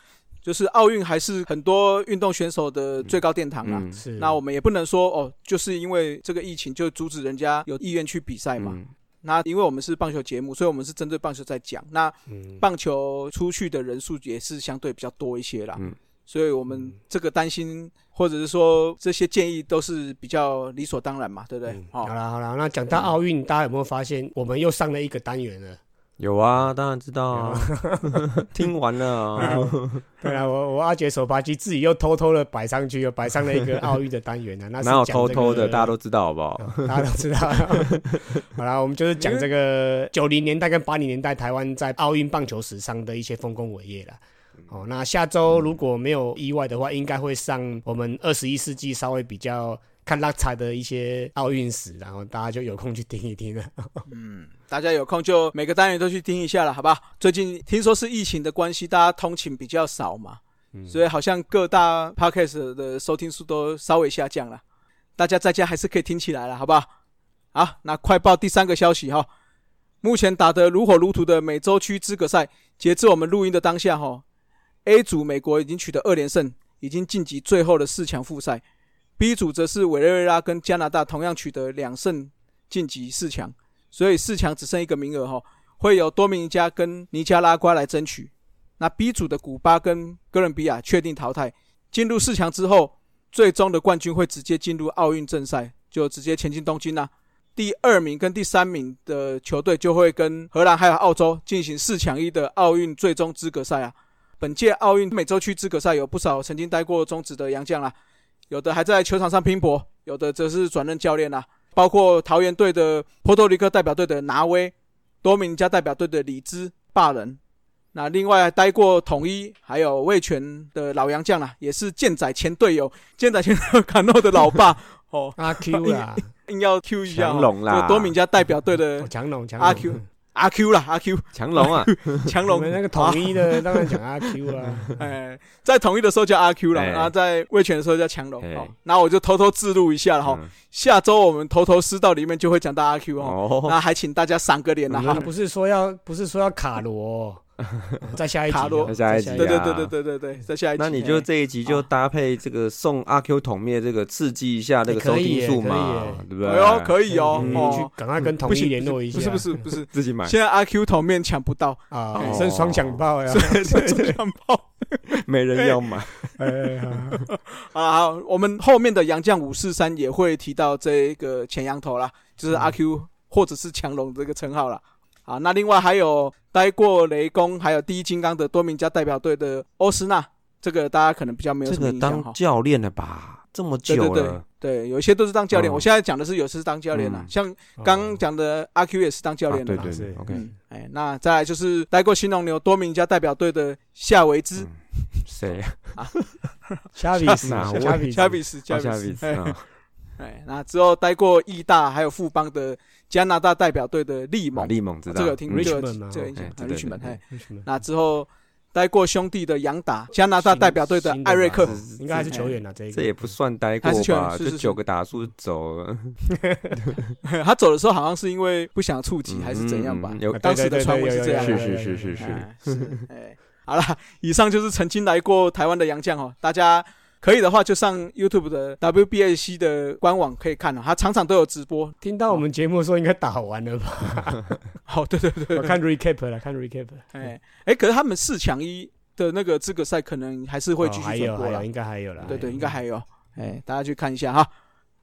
就是奥运还是很多运动选手的最高殿堂啦。
嗯，
是
那我们也不能说哦，就是因为这个疫情就阻止人家有意愿去比赛嘛。
嗯
那因为我们是棒球节目，所以我们是针对棒球在讲。那
嗯
棒球出去的人数也是相对比较多一些啦。
嗯
所以我们这个担心或者是说这些建议都是比较理所当然嘛，对不对？
好，啦好啦，那讲到奥运，大家有没有发现我们又上了一个单元了？
有啊，当然知道啊，(laughs) 听完了啊。(laughs)
对啊，我我阿杰手扒鸡自己又偷偷的摆上去，又摆上了一个奥运的单元呢。那是
哪有偷偷的？大家都知道好不好？
哦 (laughs) 大家都知道。好啦，我们就是讲这个九零年代跟八零年代台湾在奥运棒球史上的一些丰功伟业了。哦，那下周如果没有意外的话，应该会上我们二十一世纪稍微比较看拉彩的一些奥运史，然后大家就有空去听一听了。(laughs)
嗯，大家有空就每个单元都去听一下了，好吧？最近听说是疫情的关系，大家通勤比较少嘛，所以好像各大 podcast 的收听数都稍微下降了。大家在家还是可以听起来了，好不好？好，那快报第三个消息哈，目前打得如火如荼的美洲区资格赛，截至我们录音的当下哈，A 组美国已经取得二连胜，已经晋级最后的四强复赛；B 组则是委内瑞拉跟加拿大同样取得两胜晋级四强。所以四强只剩一个名额哈，会有多米尼加跟尼加拉瓜来争取。那 B 组的古巴跟哥伦比亚确定淘汰，进入四强之后，最终的冠军会直接进入奥运正赛，就直接前进东京啦、第二名跟第三名的球队就会跟荷兰还有澳洲进行四强一的奥运最终资格赛啊。本届奥运美洲区资格赛有不少曾经待过中职的洋将啦，有的还在球场上拼搏，有的则是转任教练啦。包括桃园队的波多黎各代表队的拿威，多米尼加代表队的李兹霸人。那另外还待过统一还有味全的老洋将啦，也是健仔前队友，健仔前队友卡诺的老爸 (laughs) 哦，
阿 Q 啦，
硬要 Q 一下、哦，
强龙啦
多米加代表队的
哦强龙强
阿 Q 阿 Q 啦，阿 Q
强龙啊，(laughs)
强龙。
我们那个统一的当然讲阿 Q 啊。(laughs)
哎，在统一的时候叫阿 Q 啦，
哎。
然后在魏权的时候叫强龙。
哎。
哦。那我就偷偷自录一下了哈，
嗯。
下周我们头头师道里面就会讲到阿 Q 哦。
哦，
那还请大家赏个脸啦哈。
不是说要不是说要卡罗，(laughs) 在下一集哦，
卡罗
在
下一集
对对
啊
对对对对对，在下一集。
那你就
哎
这一集就搭配这个送阿 Q 桶灭这个刺激一下这个
哎可
收听
以耶可以
数嘛，对不对？
哎呦可以哦
嗯
哦
去赶快跟统一
不行
联络一下。
不是不是不是，
自己买，
现在阿 Q 桶面抢不到，
啊
哦，
剩 (laughs) 双响炮呀！
抢炮。
没人要买。
哎好
啊，好，我们后面的杨将五四三也会提到这个前羊头啦，就是阿 Q 或者是强龙这个称号啦。啊，那另外还有待过雷公还有第一金刚的多名加代表队的欧斯纳，这个大家可能比较没有
这个
什么印象哈。
当。教练了吧？这么
对对对。
久了，
对，有一些都是当教练。
嗯。
我现在讲的是有是当教练了，
嗯。
像刚刚讲的阿 Q 也是当教练的
对对，OK，
嗯，哎，那再来就是待过新农牛多名加代表队的夏维兹。
嗯，谁？(laughs) 啊？
虾比斯，
哪位
虾比斯，
加比斯，加
哦夏
比斯，(laughs) 哎那之后待过义大还有富邦的加拿大代表队的利
马
蒙，
利蒙知道。
这个有听
嗯。
这个
Richmond
这个印象
哎
啊
对对
，Richmond，
对。
哎，
为什么
那之后待过兄弟的杨达，加拿大代表队的艾瑞克，
应该还是球员啊，这
这也不算待过吧？就九个打数走了，(laughs)
他走的时候好像是因为不想触及还是怎样吧？
嗯？有
啊
当时的传闻是这样，
是是是是是
哎是，哎，好了，以上就是曾经来过台湾的洋将哦，大家可以的话就上 YouTube 的 WBAC 的官网可以看哦，他场场都有直播。
听到我们节目的时候应该打完了吧？(laughs)
哦，对对对，
我看 recap 了，看 recap。
哎哎，可是他们四强一的那个资格赛可能还是会继续转播了
有还有，。应该还有了。
对对，应该还有，哎，大家去看一下哈。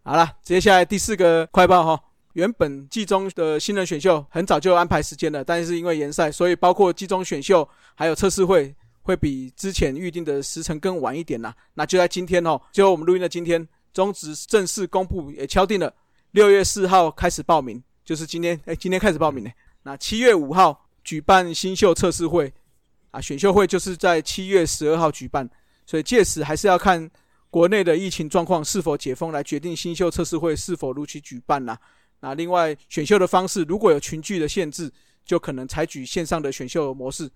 好了，接下来第四个快报哈。原本季中的新人选秀很早就安排时间了，但是因为延赛，所以包括季中选秀还有测试会会比之前预定的时程更晚一点啦。那就在今天哦，就我们录音的今天，中职正式公布也敲定了，六月四号开始报名，就是今天，哎，今天开始报名呢。那七月五号举办新秀测试会，啊，选秀会就是在七月十二号举办，所以届时还是要看国内的疫情状况是否解封来决定新秀测试会是否如期举办啦。那另外选秀的方式，如果有群聚的限制，就可能采取线上的选秀模式。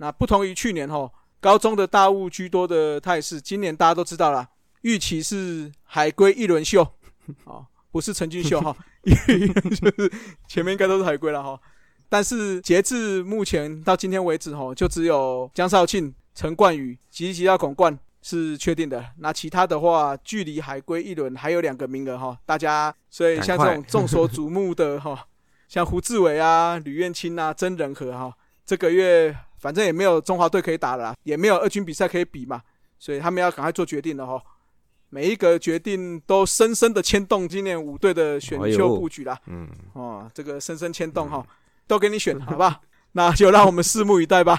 那不同于去年哈，高中的大雾居多的态势，今年大家都知道了，预期是海归一轮秀，哦，不是陈俊秀 (laughs) 哈，就是前面应该都是海归了哈。但是截至目前到今天为止哈，就只有江少庆、陈冠宇及其他广冠是确定的。那其他的话，距离海归一轮还有两个名额哈，大家所以像这种众所瞩目的哈，像胡志伟啊、吕彦青啊、曾仁和哈，这个月反正也没有中华队可以打了，也没有二军比赛可以比嘛，所以他们要赶快做决定了哈。每一个决定都深深的牵动今年五队的选秀布局啦。嗯，哦，这个深深牵动哈，都给你选，(laughs) 好吧？那就让我们拭目以待吧。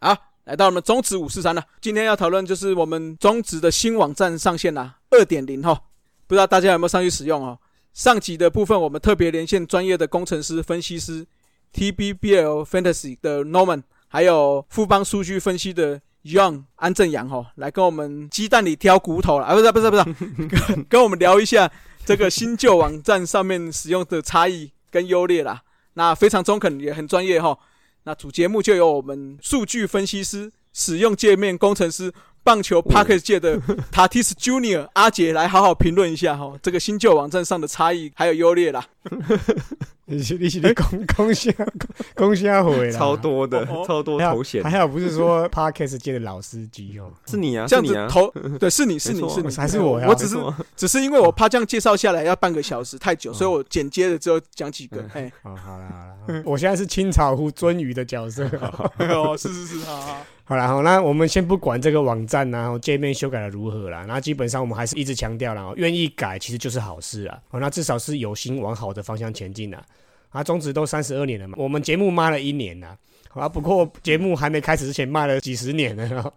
好，来到我们中职五四三了。今天要讨论就是我们中职的新网站上线啦，二点零哈。不知道大家有没有上去使用哦？上集的部分我们特别连线专业的工程师、分析师，TBBL Fantasy 的 Norman，还有富邦数据分析的。Young 安正阳哈，来跟我们鸡蛋里挑骨头了啊！不是不是不是，跟 (laughs) 跟我们聊一下这个新旧网站上面使用的差异跟优劣啦。那非常中肯也很专业哈。那主节目就由我们数据分析师、使用界面工程师。棒球 Parkes 界的 Tatis (laughs) Junior 阿杰来好好评论一下哈，这个新旧网站上的差异还有优劣啦。
你是你是在攻攻下攻下回
啦，超多的超多头衔，
还好不是说 Parkes 界的老司机哦，
是你啊，
这样子头对是你是你是你。
还是我呀？
我只是只是因为我怕这样介绍下来要半个小时太久，所以我剪接的只有讲几个。哎，
好好了好了，我现在是清朝湖鳟鱼的角色。(laughs)
哦，是是是，好好。
好了，好，那我们先不管这个网站然后界面修改的如何啦，那基本上我们还是一直强调啦，愿意改其实就是好事啊。哦，那至少是有心往好的方向前进啊。啊，中职都三十二年了嘛，我们节目卖了一年啦，啊，不过节目还没开始之前卖了几十年了。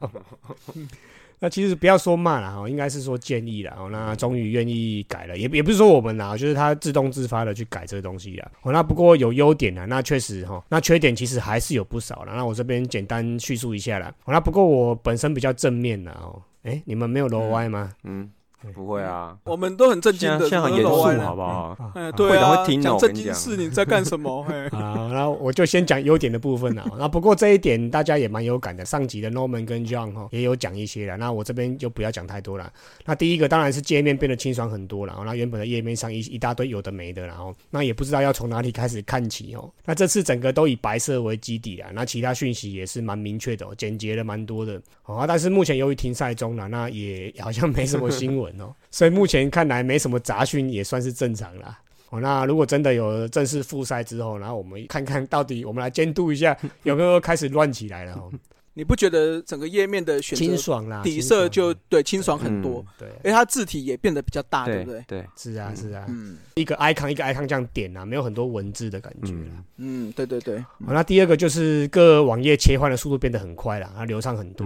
那其实不要说慢了哈，应该是说建议了哦。那终于愿意改了，也也不是说我们啊，就是他自动自发的去改这个东西了。哦，那不过有优点啊，那确实哈，那缺点其实还是有不少了。那我这边简单叙述一下了。那不过我本身比较正面的哦，哎，你们没有楼歪吗？嗯。
不会啊，
我们都很震惊的，
现在很严肃，好不好？
哎，对啊，讲震惊事，你在干什么？
好，那我就先讲优点的部分了。那不过这一点大家也蛮有感的，上集的 Norman 跟 John 哈也有讲一些了。那我这边就不要讲太多了。那第一个当然是界面变得清爽很多了。那原本的页面上一一大堆有的没的，然后那也不知道要从哪里开始看起哦。那这次整个都以白色为基底啊，那其他讯息也是蛮明确的，简洁的蛮多的。哦，但是目前由于停赛中了，那也好像没什么新闻哦，所以目前看来没什么杂讯，也算是正常啦。哦，那如果真的有正式复赛之后，然后我们看看到底，我们来监督一下 (laughs) 有没有开始乱起来了哦。
你不觉得整个页面的选
择清爽啦，
底色就对清爽很多，
对，
因为它字体也变得比较大，对不对？
对，
是啊，是啊，嗯，一个 icon 一个 icon 这样点啊，没有很多文字的感觉
嗯，对对对。
好，那第二个就是各网页切换的速度变得很快了，它流畅很多。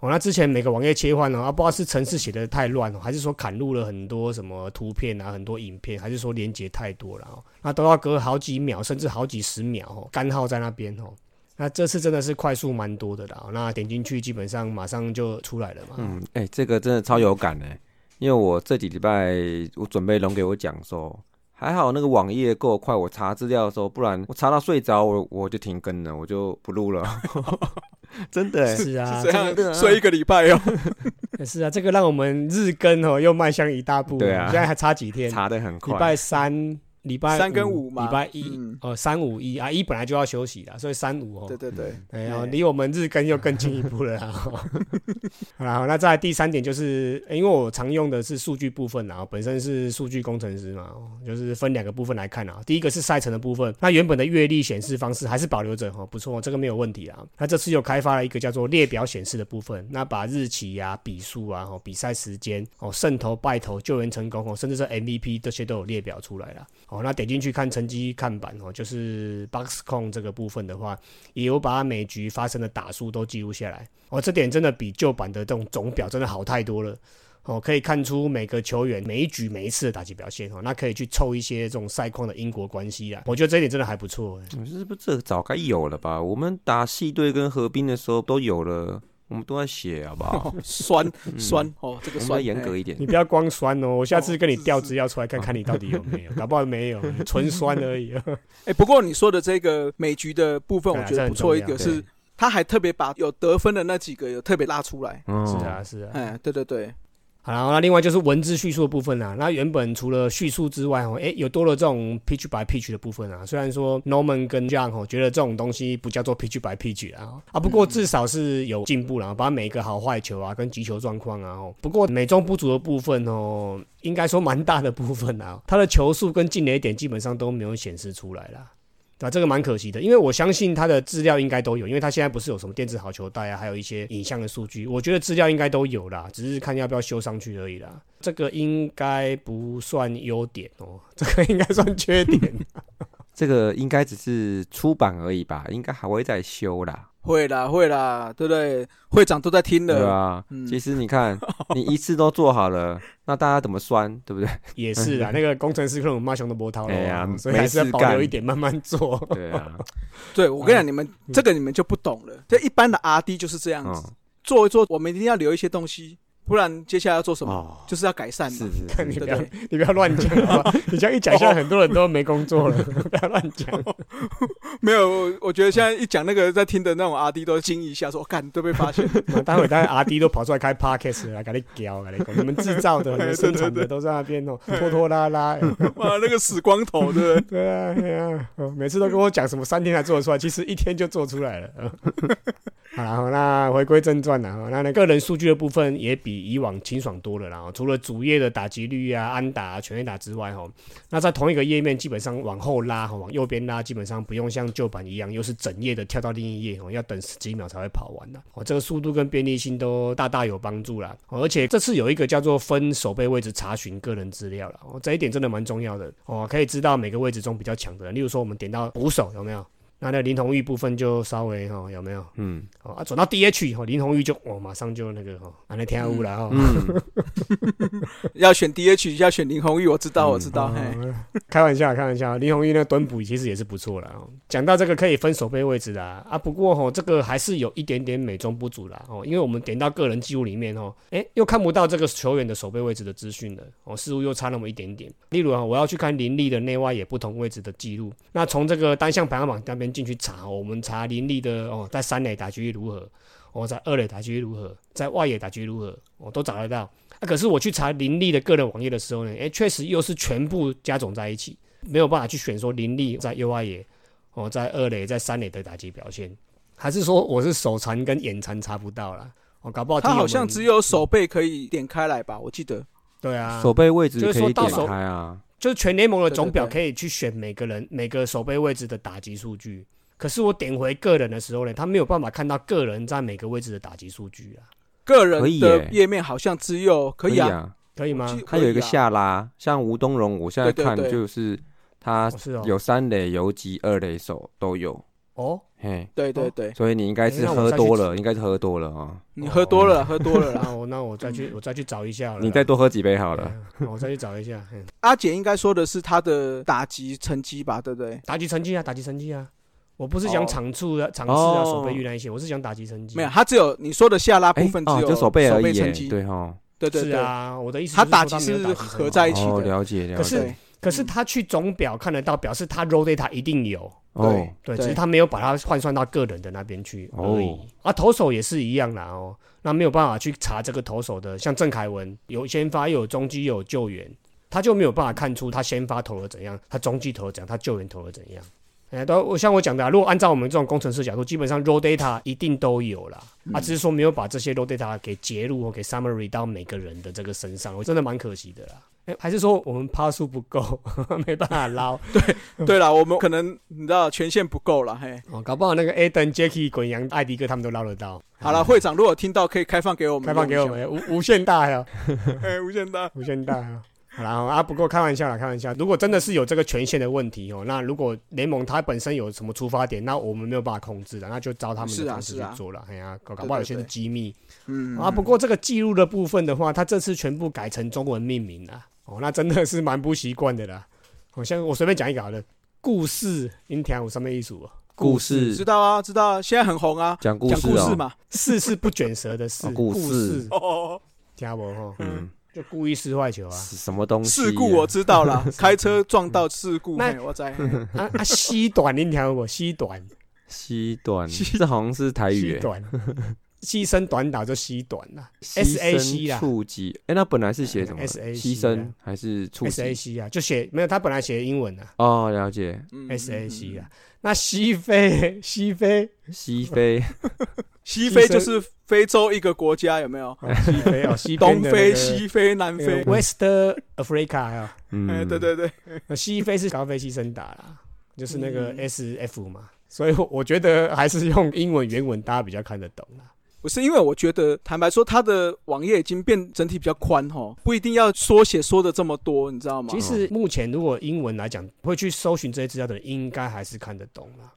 哦，那之前每个网页切换呢，啊，不知道是程式写的太乱，还是说砍入了很多什么图片啊，很多影片，还是说连接太多了，那都要隔好几秒，甚至好几十秒哦，干耗在那边哦。那这次真的是快速蛮多的啦，那点进去基本上马上就出来了嘛。
嗯，哎，这个真的超有感哎，因为我这几礼拜我准备龙给我讲说，还好那个网页够快，我查资料的时候，不然我查到睡着，我我就停更了，我就不录了。(laughs) 真的
是啊，
这样睡一个礼拜哦。(laughs)
是啊，这个让我们日更哦又迈向一大步。
对啊，
现在还差几天，
查的很快，
礼拜三。礼拜
三跟五嘛，
礼拜一哦，三五一啊，一本来就要休息了，所以三五哦，
对对对，
哎呀，离我们日更又更进一步了。(laughs) 好，那再第三点就是，因为我常用的是数据部分啊，本身是数据工程师嘛，就是分两个部分来看啊。第一个是赛程的部分，那原本的月历显示方式还是保留着哈，不错，这个没有问题啊。那这次又开发了一个叫做列表显示的部分，那把日期啊、比数啊、比赛时间哦、胜投败投、救援成功哦，甚至是 MVP 这些都有列表出来了。哦，那点进去看成绩看板哦，就是 box 控这个部分的话，也有把每局发生的打数都记录下来。哦，这点真的比旧版的这种总表真的好太多了。哦，可以看出每个球员每一局每一次的打击表现哦，那可以去凑一些这种赛况的因果关系啊。我觉得这点真的还不错。
是不是这早该有了吧？我们打系队跟合并的时候都有了。我们都在写，好不好？
酸酸哦，这个酸
严格一点。
你不要光酸哦，我下次跟你调资料出来看看你到底有没有，搞不好没有，纯酸而已。(laughs)
哎，不过你说的这个美局的部分，(laughs) 我觉得不错。一个是，他还特别把有得分的那几个有特别拉出来。
是啊，是啊。
哎，对对对。
好啦，那另外就是文字叙述的部分啊。那原本除了叙述之外哦，诶，有多了这种 pitch by pitch 的部分啊。虽然说 Norman 跟 John 哦觉得这种东西不叫做 pitch by pitch 啊，啊，不过至少是有进步了，把每一个好坏球啊跟击球状况啊哦。不过美中不足的部分哦，应该说蛮大的部分啊，他的球速跟进垒点基本上都没有显示出来啦。对吧？这个蛮可惜的，因为我相信他的资料应该都有，因为他现在不是有什么电子好球带啊，还有一些影像的数据，我觉得资料应该都有啦，只是看要不要修上去而已啦。这个应该不算优点哦，这个应该算缺点。(laughs)
这个应该只是出版而已吧，应该还会再修啦。
会啦会啦，对不对？会长都在听的，
对啊，其实你看，你一次都做好了，(laughs) 那大家怎么算，对不对？
也是啊，(laughs) 那个工程师可能骂熊的波涛了，
哎呀
所以还是要保留一点，慢慢做。
对啊，(laughs)
对我跟你讲，你们这个你们就不懂了。这一般的 R D 就是这样子，
嗯，
做一做，我们一定要留一些东西，不然接下来要做什么，
哦，
就是要改善嘛。
是是
看你不要
对对，
你不要乱讲好不好 (laughs) 你这样一讲，现在很多人都没工作了，(laughs) 不要乱讲。(laughs)
没有，我我觉得现在一讲那个在听的那种阿弟都惊一下，说干都被发现。
那待会待会 R D 都跑出来开 podcast 来，跟你屌，跟你讲，你们制造的、你们生产的都在那边哦，拖拖拉拉。
哇，那个死光头，对不对？
对啊，对啊，哦每次都跟我讲什么三天才做得出来，其实一天就做出来了。好啦，好那回归正传了，哦那那个人数据的部分也比比以往清爽多了啦。除了主页的打击率啊、安打、啊、全垒打之外，哦，那在同一个页面基本上往后拉，往右边拉，基本上不用像旧版一样，又是整页的跳到另一页，哦，要等十几秒才会跑完的。哦，这个速度跟便利性都大大有帮助啦。而且这次有一个叫做分手背位置查询个人资料了，哦，这一点真的蛮重要的。哦，可以知道每个位置中比较强的人，例如说我们点到捕手有没有？那那林红玉部分就稍微哈、哦、有没有？
嗯
哦啊，转到 DH 哦，林红玉就哦马上就那个哈，啊那天乌了哈。
嗯，(laughs)
要选 D H，要选林红玉，我知道，我知道。嘿，
哦开玩笑，开玩笑，林红玉那个蹲捕其实也是不错啦。哦。讲到这个可以分手背位置的啊，啊不过吼、这个还是有一点点美中不足啦哦，因为我们点到个人记录里面哦，诶又看不到这个球员的手背位置的资讯了哦，似乎又差那么一点点。例如啊，我要去看林立的内外野不同位置的记录，那从这个单项排行榜那边进去查，我们查林立的哦，在三垒打击如何，哦，在二垒打击如何，在外野打击如何，我、都找得到。啊，可是我去查林立的个人网页的时候呢，诶，确实又是全部加总在一起，没有办法去选说林立在右外野，哦，在二垒、在三垒的打击表现，还是说我是手残跟眼残查不到啦？哦，搞不好
他好像
只
只有手背可以点开来吧？我记得。
对啊，
手背位置可以点开啊，
就是全联盟的总表可以去选每个人每个守备位置的打击数据。可是我点回个人的时候呢，他没有办法看到个人在每个位置的打击数据啊，
个人
可以
的页面好像只有可以啊，
啊，
可以吗？
记
它有一个下拉，像吴东荣，我现在看就是他有三垒游击、二垒手都有，
哦，
嘿，
对对对，
所以你应该是喝多了，应该是喝多了啊，
你喝多了，喝多了啦。
那 (laughs) 我那我再去我再去找一下
你再多喝几杯好了。
嗯，我再去找一下。嗯
阿姐应该说的是她的打击成绩吧，对不对？
打击成绩啊，打击成绩啊，我不是讲
哦
场处的场次啊、
哦
手背率那一些，我是讲打击成绩。
没有，，他只有你说的下拉部分只有
就手背而已耶，
成绩，
对哈。
对对对。
是啊，我的意思
他打击是合在一起的
哦，了解了
可是
解。
对
可是他去总表看得到，表示他 roll data 一定有，
哦，
对，
对
只是他没有把它换算到个人的那边去。而已。
哦
啊，投手也是一样啦哦，那没有办法去查这个投手的，像郑凯文有先发又有中继又有救援，他就没有办法看出他先发投了怎样，他中继投了怎样，他救援投了怎样。哎，都我像我讲的、啊，如果按照我们这种工程师角度，基本上 raw data 一定都有啦，啊，只是说没有把这些 raw data 给截录或给 summary 到每个人的这个身上，我真的蛮可惜的啦。哎，还是说我们趴数不够，(laughs) 没办法捞
对对啦，我们可能你知道权限不够了，嘿。
哦，搞不好那个 Aden、Jacky、滚羊、艾迪哥他们都捞得到。
好了，会长如果听到可以开放给我们，
开放给我们无无限大呀，(laughs)
哎，无限大。(laughs)
无限大啊。好啦哦啊，不过开玩笑啦，开玩笑。如果真的是有这个权限的问题哦，那如果联盟它本身有什么出发点，那我们没有办法控制的，那就照他们的方式
是啊
去做了。哎呀，搞搞不好有些是机密
嗯
啊。不过这个记录的部分的话，它这次全部改成中文命名了。哦，那真的是蛮不习惯的啦。好像我随便讲一个好了，故事，您听有什么意思啊？
故
知道啊，知道啊，现在很红啊，
讲故
讲
事哦，
故事嘛。
事是不卷舌的事，
哦故事
事，
哦，
听不哈？
嗯，
就故意撕坏球啊。
是什么东西啊？
事故我知道了，(laughs) 开车撞到事故，
那
我在。(laughs)
啊啊，西短，你听过西短？
西短，
西
这好像是台语
短，牺牲短打就西短啦，SAC 啦
牲触及，哎，那本来是写什么
？SAC
牺牲还是触
？，SAC 啊，就写没有，他本来写英文啊
哦，了解，
嗯
，SAC 啊。那 (laughs) 西非，西非，
西非，
西非就是非洲一个国家，有没有？
哦西非哦，(laughs) 西边
东非、西非、南非。
West Africa 啊，
嗯，
哎，对对对，(laughs)
那西非是高飞牺牲打啦，就是那个
嗯
SF 嘛。所以我觉得还是用英文原文，大家比较看得懂啦。
不是因为我觉得，坦白说，他的网页已经变整体比较宽哈，不一定要缩写缩的这么多，你知道吗？
其实目前如果英文来讲，会去搜寻这些资料的人，应该还是看得懂啦。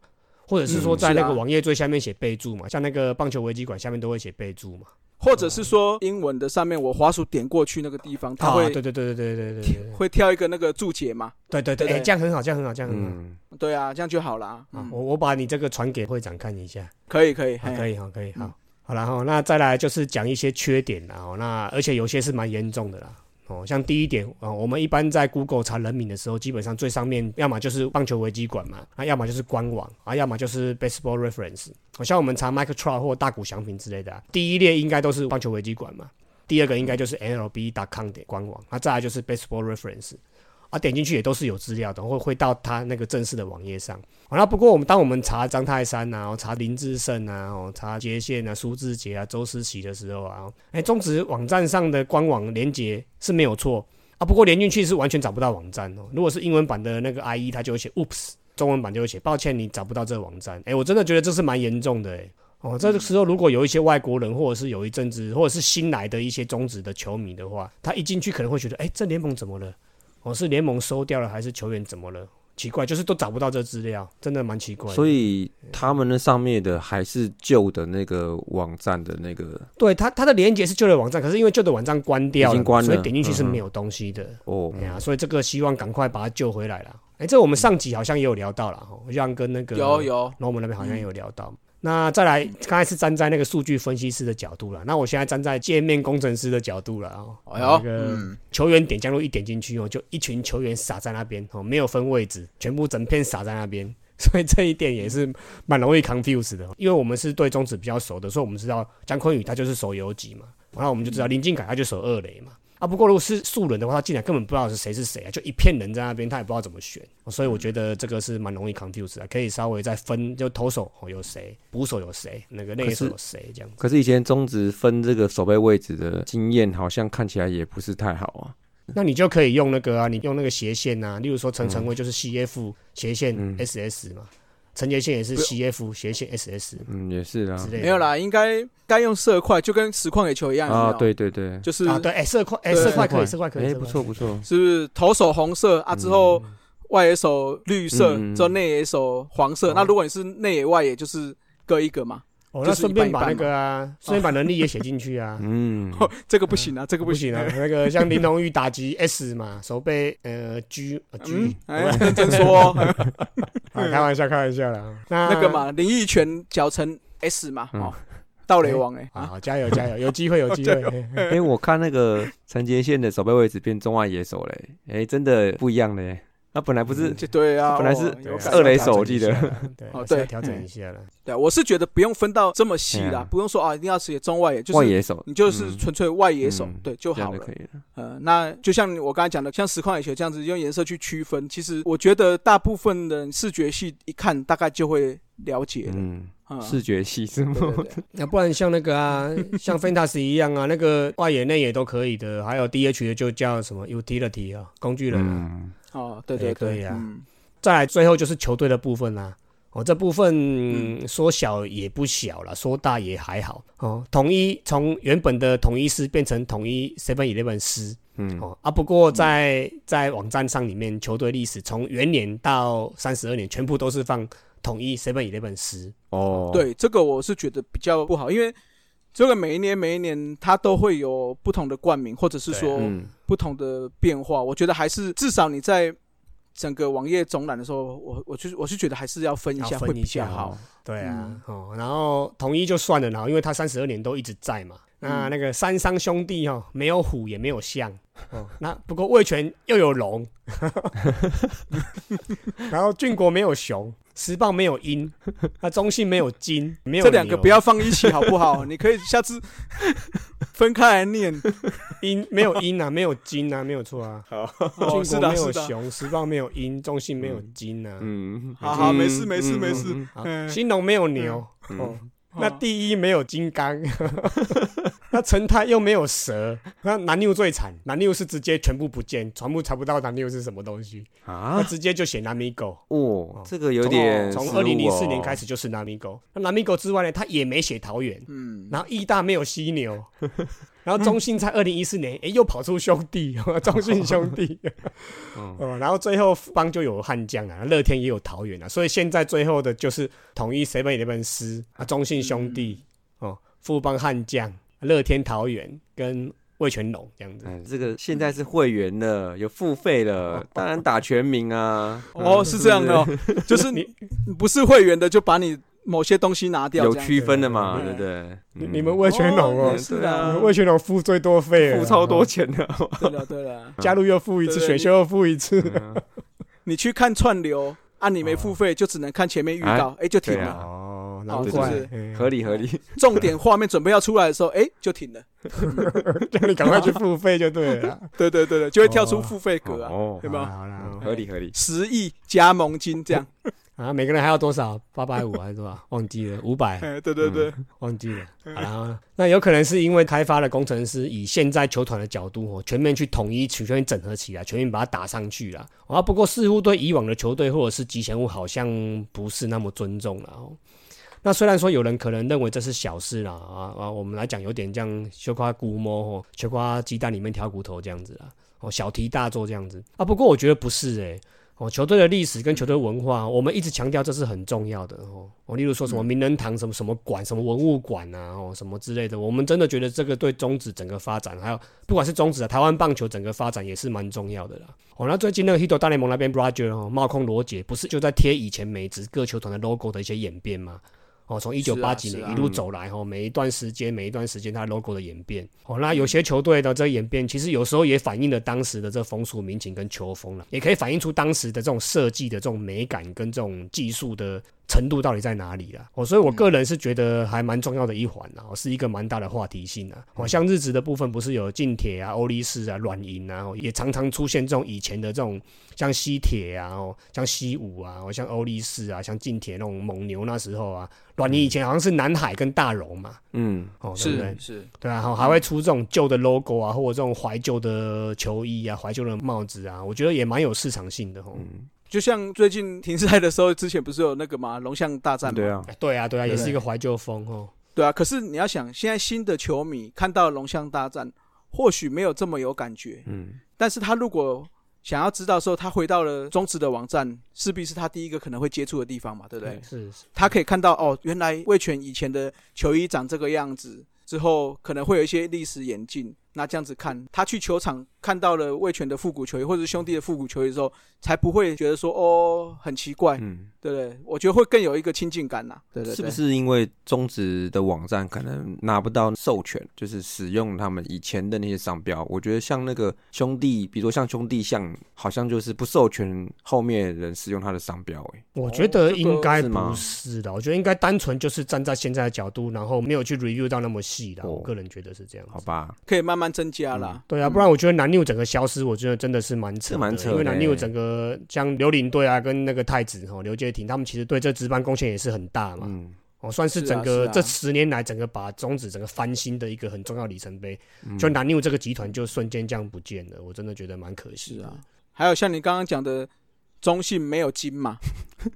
或者是说，在那个网页最下面写备注嘛，像那个棒球危基馆下面都会写备注嘛。
或者是说英文的上面，我滑鼠点过去那个地方，它会
对对对对对对对，
会跳一个那个注解嘛？
对对对，哎，这样很好，这样很好，这样很好。
对啊，这样就好了。
我我把你这个传给会长看一下。
可以可以
可以好，可以好。好，然后那再来就是讲一些缺点啦，哦，那而且有些是蛮严重的啦。哦，像第一点啊、我们一般在 Google 查人名的时候，基本上最上面要么就是棒球维基馆嘛，啊，要么就是官网啊，要么就是 Baseball Reference。好像我们查 Mike Trout 或大谷翔平之类的、啊，第一列应该都是棒球维基馆嘛，第二个应该就是 MLB.com 的官网，啊，再来就是 Baseball Reference。啊，点进去也都是有资料的，会会到他那个正式的网页上。好，那不过我们当我们查张泰山啊，查林志胜啊，哦，查接线啊、苏志杰啊、周思齐的时候啊，哎，中职网站上的官网连接是没有错啊，不过连进去是完全找不到网站哦。如果是英文版的那个 IE，它就会写 Oops，中文版就会写抱歉，你找不到这个网站。哎，我真的觉得这是蛮严重的哎。哦，这个时候如果有一些外国人，或者是有一阵子，或者是新来的一些中职的球迷的话，他一进去可能会觉得，哎，这联盟怎么了？哦，是联盟收掉了，还是球员怎么了？奇怪，就是都找不到这资料，真的蛮奇怪。
所以他们那上面的还是旧的那个网站的那个
对他，他的连接是旧的网站，可是因为旧的网站关掉了，
已经关了
所以点进去是没有东西的。
哦
哎，呀，所以这个希望赶快把它救回来了。哎，这我们上集好像也有聊到了哈，像跟那个
有有，
那我们那边好像也有聊到。那再来，刚才是站在那个数据分析师的角度了，那我现在站在界面工程师的角度了啊。
哎呦
那个
嗯
球员点将入一点进去哦，就一群球员撒在那边哦，没有分位置，全部整片撒在那边。(laughs) 所以这一点也是蛮容易 confuse 的，因为我们是对中指比较熟的，所以我们知道姜坤宇他就是守游击嘛，然后我们就知道林敬凯他就守二垒嘛。啊，不过如果是素人的话，他进来根本不知道是谁是谁啊，就一片人在那边，他也不知道怎么选，所以我觉得这个是蛮容易 confuse 的，可以稍微再分，就投手哦有谁，捕手有谁，那个内野手有谁这样子。
可是以前中职分这个守备位置的经验，好像看起来也不是太好啊。
那你就可以用那个啊，你用那个斜线啊，例如说陈晨威就是 CF 斜线
嗯
SS 嘛，陈杰宪也是 CF 斜线 SS
嗯，也是啊
之。类的。
没有啦，应该该用色块，就跟实况野球一样
啊，对，对对，
就是
啊，对，哎，色块，哎，色块可以，
色块
可以，
哎，不错不错。
是不是投手红色啊？之后外野手绿色，
嗯
之后内野手黄色。
哦
那如果你是内野外野，就是各一个嘛。
哦，那顺便把那个啊，顺便把能力也写进去啊。(laughs)
嗯，
这个不行啊，这个
不行。啊，那个像林龙玉打击 S 嘛，手背呃 G G，，
哎，认真说，(laughs)
啊，开玩笑，开玩笑啦。那
那个嘛，林奕泉脚成 S 嘛，盗垒王哎，
啊，加油加油，有机会有机会。(laughs)
因为我看那个陈杰宪的手背位置变中外野手嘞，哎，真的不一样嘞。他本来不是
就对啊，
本来是二垒
还是要
手我记得
调整一下啦对，
哦对
调整一下了。
对，我是觉得不用分到这么细啦
啊，
不用说啊，一定要写中外野，就是
外野手，
你就是
嗯
纯粹外野手
嗯，
对就好了
可。以了。
呃，那就像我刚才讲的，像实况野球这样子用颜色去区分，其实我觉得大部分的视觉系一看大概就会了解了。
嗯，
嗯，
视觉系是吗？
那不然像那个啊，像 Fantasy 一样啊，那个外野内野都可以的，还有 DH 的就叫什么 Utility 啊，工具人啊。
嗯，
哦，对对对，
也可以啊
嗯，
再来最后就是球队的部分啦、哦，这部分、嗯。说小也不小了，说大也还好。哦。统一从原本的统一师变成统一 Seven Eleven 师。
嗯，
哦啊，不过在在网站上里面，球队历史从元年到三十二年，全部都是放统一 Seven Eleven 师。
哦，，
对这个我是觉得比较不好，因为这个每一年每一年它都会有不同的冠名，或者是说
嗯，
不同的变化。我觉得还是至少你在整个网页总览的时候，我我就我是觉得还是要分一下会比
分一下
较好。
对啊，
嗯
哦，然后统一就算了，然后因为他三十二年都一直在嘛。那
嗯
那个三商兄弟哦，没有虎也没有象哦，(laughs) 那不过魏权又有龙，(laughs) 然后郡国没有熊，石棒没有鹰，那中信没有金，没有牛
这两个不要放一起好不好？(laughs) 你可以下次分开来念。
鹰，没有鹰啊，没有金啊，没有错啊。
哦，是的，
郡国没有。熊，石棒没有鹰，中信没有金啊。
嗯，
好好，
嗯
没事没事
嗯
没事
嗯。
好
嗯
兴隆没有牛，
嗯
哦，那第一没有金刚，(laughs) 那陈泰又没有蛇，那南六最惨，南六是直接全部不见，全部查不到南六是什么东西，那
啊，
直接就写南米狗。
哦，这个有点
从
失误
二零零四年
哦
开始就是南米狗，那南米狗之外呢，他也没写桃园，
嗯，
然后义大没有犀牛，然后中信在二零一四年，哎，又跑出兄弟，(laughs) 中信兄弟，(laughs)
嗯 (laughs)
哦，然后最后富邦就有悍将啊，乐天也有桃园啊，所以现在最后的就是统一 seven eleven 师啊，中信兄弟、哦，富邦悍将、乐天桃园跟魏全龙这样子。
嗯，这个现在是会员了，有付费了，当然打全民啊。
哦，是这样的哦，就是你不是会员的，就把你某些东西拿掉，
有区分的嘛，
对。
对不对？嗯。
你你们魏全龙哦。
哦，是啊
你们魏全龙付最多费，
付超多钱的，
对了对了，
加入又付一次，选秀又付一次。
嗯 (laughs)
你去看串流，啊，你没付费，就只能看前面预告，哎，就停了。
哦，
哦
难怪。
就是
嗯
合理合理。
重点画面准备要出来的时候，哎，就停了。(laughs)
叫你赶快去付费就对了。(laughs) 啦。
对对对对，就会跳出付费格啊，
哦，
对吧？
好啦，好啦。
合理合理。
十亿加盟金这样，
啊，每个人还要多少？八百五还是多少？忘记了，五百，
哎，对对对，
忘记了。好啦，那有可能是因为开发的工程师以现在球团的角度哦，全面去统一、全面整合起来，全面把它打上去了。啊，不过似乎对以往的球队或者是吉祥物好像不是那么尊重了哦。那虽然说有人可能认为这是小事啦，啊啊，我们来讲有点这样羞夸估摸哦，羞夸鸡蛋里面挑骨头这样子啦，哦，小题大做这样子啊。不过我觉得不是诶、哦，球队的历史跟球队文化，我们一直强调这是很重要的哦。哦，例如说什么名人堂、什么什么馆、什么文物馆啊，哦，什么之类的，我们真的觉得这个对中职整个发展，还有不管是中职啊，台湾棒球整个发展也是蛮重要的啦。哦，那最近那个 Hito 大联盟那边 Roger 哦，冒空罗杰不是就在贴以前美职各球团的 logo 的一些演变吗？哦，从一九八几年一路走来，哦，每一段时间每一段时间它 logo 的演变，哦，那有些球队的这个演变，其实有时候也反映了当时的这风俗民情跟球风了，也可以反映出当时的这种设计的这种美感跟这种技术的程度到底在哪里啦。哦，所以我个人是觉得还蛮重要的一环啦，哦，是一个蛮大的话题性啊。哦，像日职的部分不是有近铁啊、欧力士啊、软银啊，哦也常常出现这种以前的这种像西铁啊、哦，像西武啊、哦，像欧力士啊、像近铁那种蒙牛那时候啊，软银以前好像是南海跟大荣嘛，
嗯，
哦，对不对
是？是，
对啊，还会出这种旧的 logo 啊，或者这种怀旧的球衣啊、怀旧的帽子啊，我觉得也蛮有市场性的哦。
就像最近停赛的时候，之前不是有那个嘛龙象大战嘛？
对啊，
哎对啊，对啊，也是一个怀旧风哦。
对啊，可是你要想，现在新的球迷看到龙象大战，或许没有这么有感觉，
嗯，
但是他如果想要知道说他回到了中职的网站，势必是他第一个可能会接触的地方嘛，对不对？
是是，
他可以看到哦，原来魏权以前的球衣长这个样子，之后可能会有一些历史演进。那这样子看，他去球场看到了魏权的复古球衣，或者是兄弟的复古球衣的时候，才不会觉得说哦很奇怪，
嗯，
对不对？我觉得会更有一个亲近感呐、对对对，
是不是因为中职的网站可能拿不到授权，就是使用他们以前的那些商标？我觉得像那个兄弟，比如说像兄弟像，好像就是不授权后面人使用他的商标、欸，
我觉得应该不是的，我觉得应该单纯就是站在现在的角度，然后没有去 review 到那么细的。
哦
我个人觉得是这样。
好吧？
可以慢慢增加啦。
对啊，不然我觉得南六整个消失，我觉得真的是蛮扯
蛮扯
因为南六
欸
整个像刘林队啊，跟那个太子哈刘杰廷，他们其实对这值班贡献也是很大嘛。
嗯，
哦，算是整个、这十年来整个把中指整个翻新的一个很重要里程碑。
嗯
就南六这个集团就瞬间这样不见了，我真的觉得蛮可惜的。
啊，还有像你刚刚讲的，中信没有金嘛，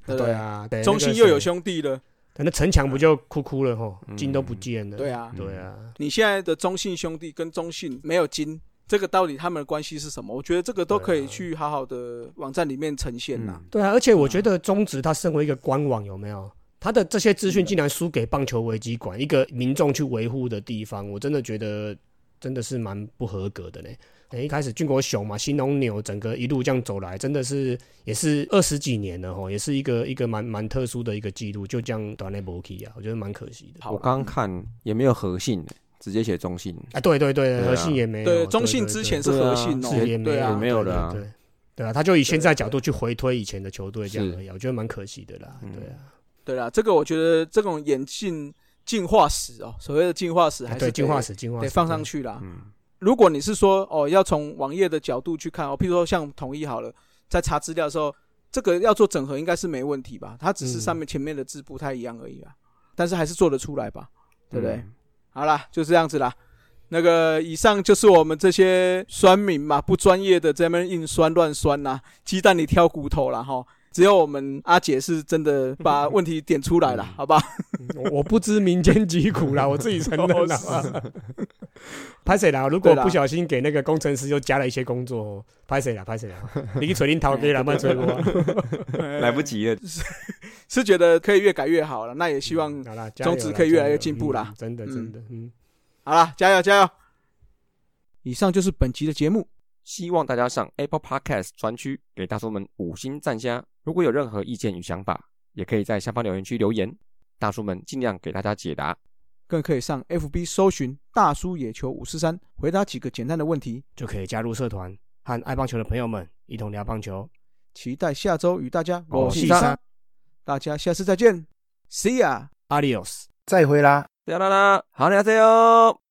对 (laughs)
啊，对，
中
那个
信又有，兄弟了，
那城墙不就哭哭了吼，
嗯
金都不见了。
对啊。
对啊，
你现在的中信兄弟跟中信没有金，这个到底他们的关系是什么？我觉得这个都可以去好好的网站里面呈现呐。
对啊，而且我觉得中职它身为一个官网，有没有？它的这些资讯竟然输给棒球危机馆，一个民众去维护的地方，我真的觉得真的是蛮不合格的呢。诶一开始俊国雄嘛，新农牛整个一路这样走来，真的是也是二十几年了吼，也是一个一个蛮蛮特殊的一个记录，就这样短内博 k 啊，我觉得蛮可惜的。
我刚刚看也没有和信、欸，直接写中信，
啊，对对对，核信也没有，
对，中
对
信之前是核信哦，
是也没有
没有了啊
对对啊，他就以现在角度去回推以前的球队这样而已啊，我觉得蛮可惜的啦，
嗯。
对啊，
对啦，这个我觉得这种演进进化史哦，所谓的进化史还是
进化史进化史
得放上
去，
去啦。
嗯，
如果你是说哦，要从网页的角度去看哦，譬如说像统一好了，在查资料的时候，这个要做整合应该是没问题吧？它只是
嗯
上面前面的字不太一样而已啊，但是还是做得出来吧？对不对？
嗯
好啦，就这样子啦。那个以上就是我们这些酸民嘛，不专业的在那边硬酸乱酸呐、鸡蛋里挑骨头了。哈。只有我们阿姐是真的把问题点出来了，好吧？
我我不知民间疾苦啦，(laughs) 我自己承认啦。(laughs) 拍谁啦？如果不小心给那个工程师又加了一些工作哦，拍谁啦？拍谁啦？你去锤林桃给了，慢吹我。(laughs)
来不及了，
是觉得可以越改越好了，那也希望
好啦，加油啦
宗旨可以越来越进步啦
嗯真的
嗯
真的，嗯，
好啦，加油加油！以上就是本集的节目，
希望大家上 Apple Podcast 专区给大叔们五星赞加。如果有任何意见与想法，也可以在下方留言区留言，大叔们尽量给大家解答。
更可以上 FB 搜寻“大叔野球五四三”，回答几个简单的问题。
就可以加入社团，和爱棒球的朋友们一同聊棒球。
期待下周与大家
我是三
大家下次再见，See ya。
Adios。
再会啦。
啦啦啦，好，你好，加油！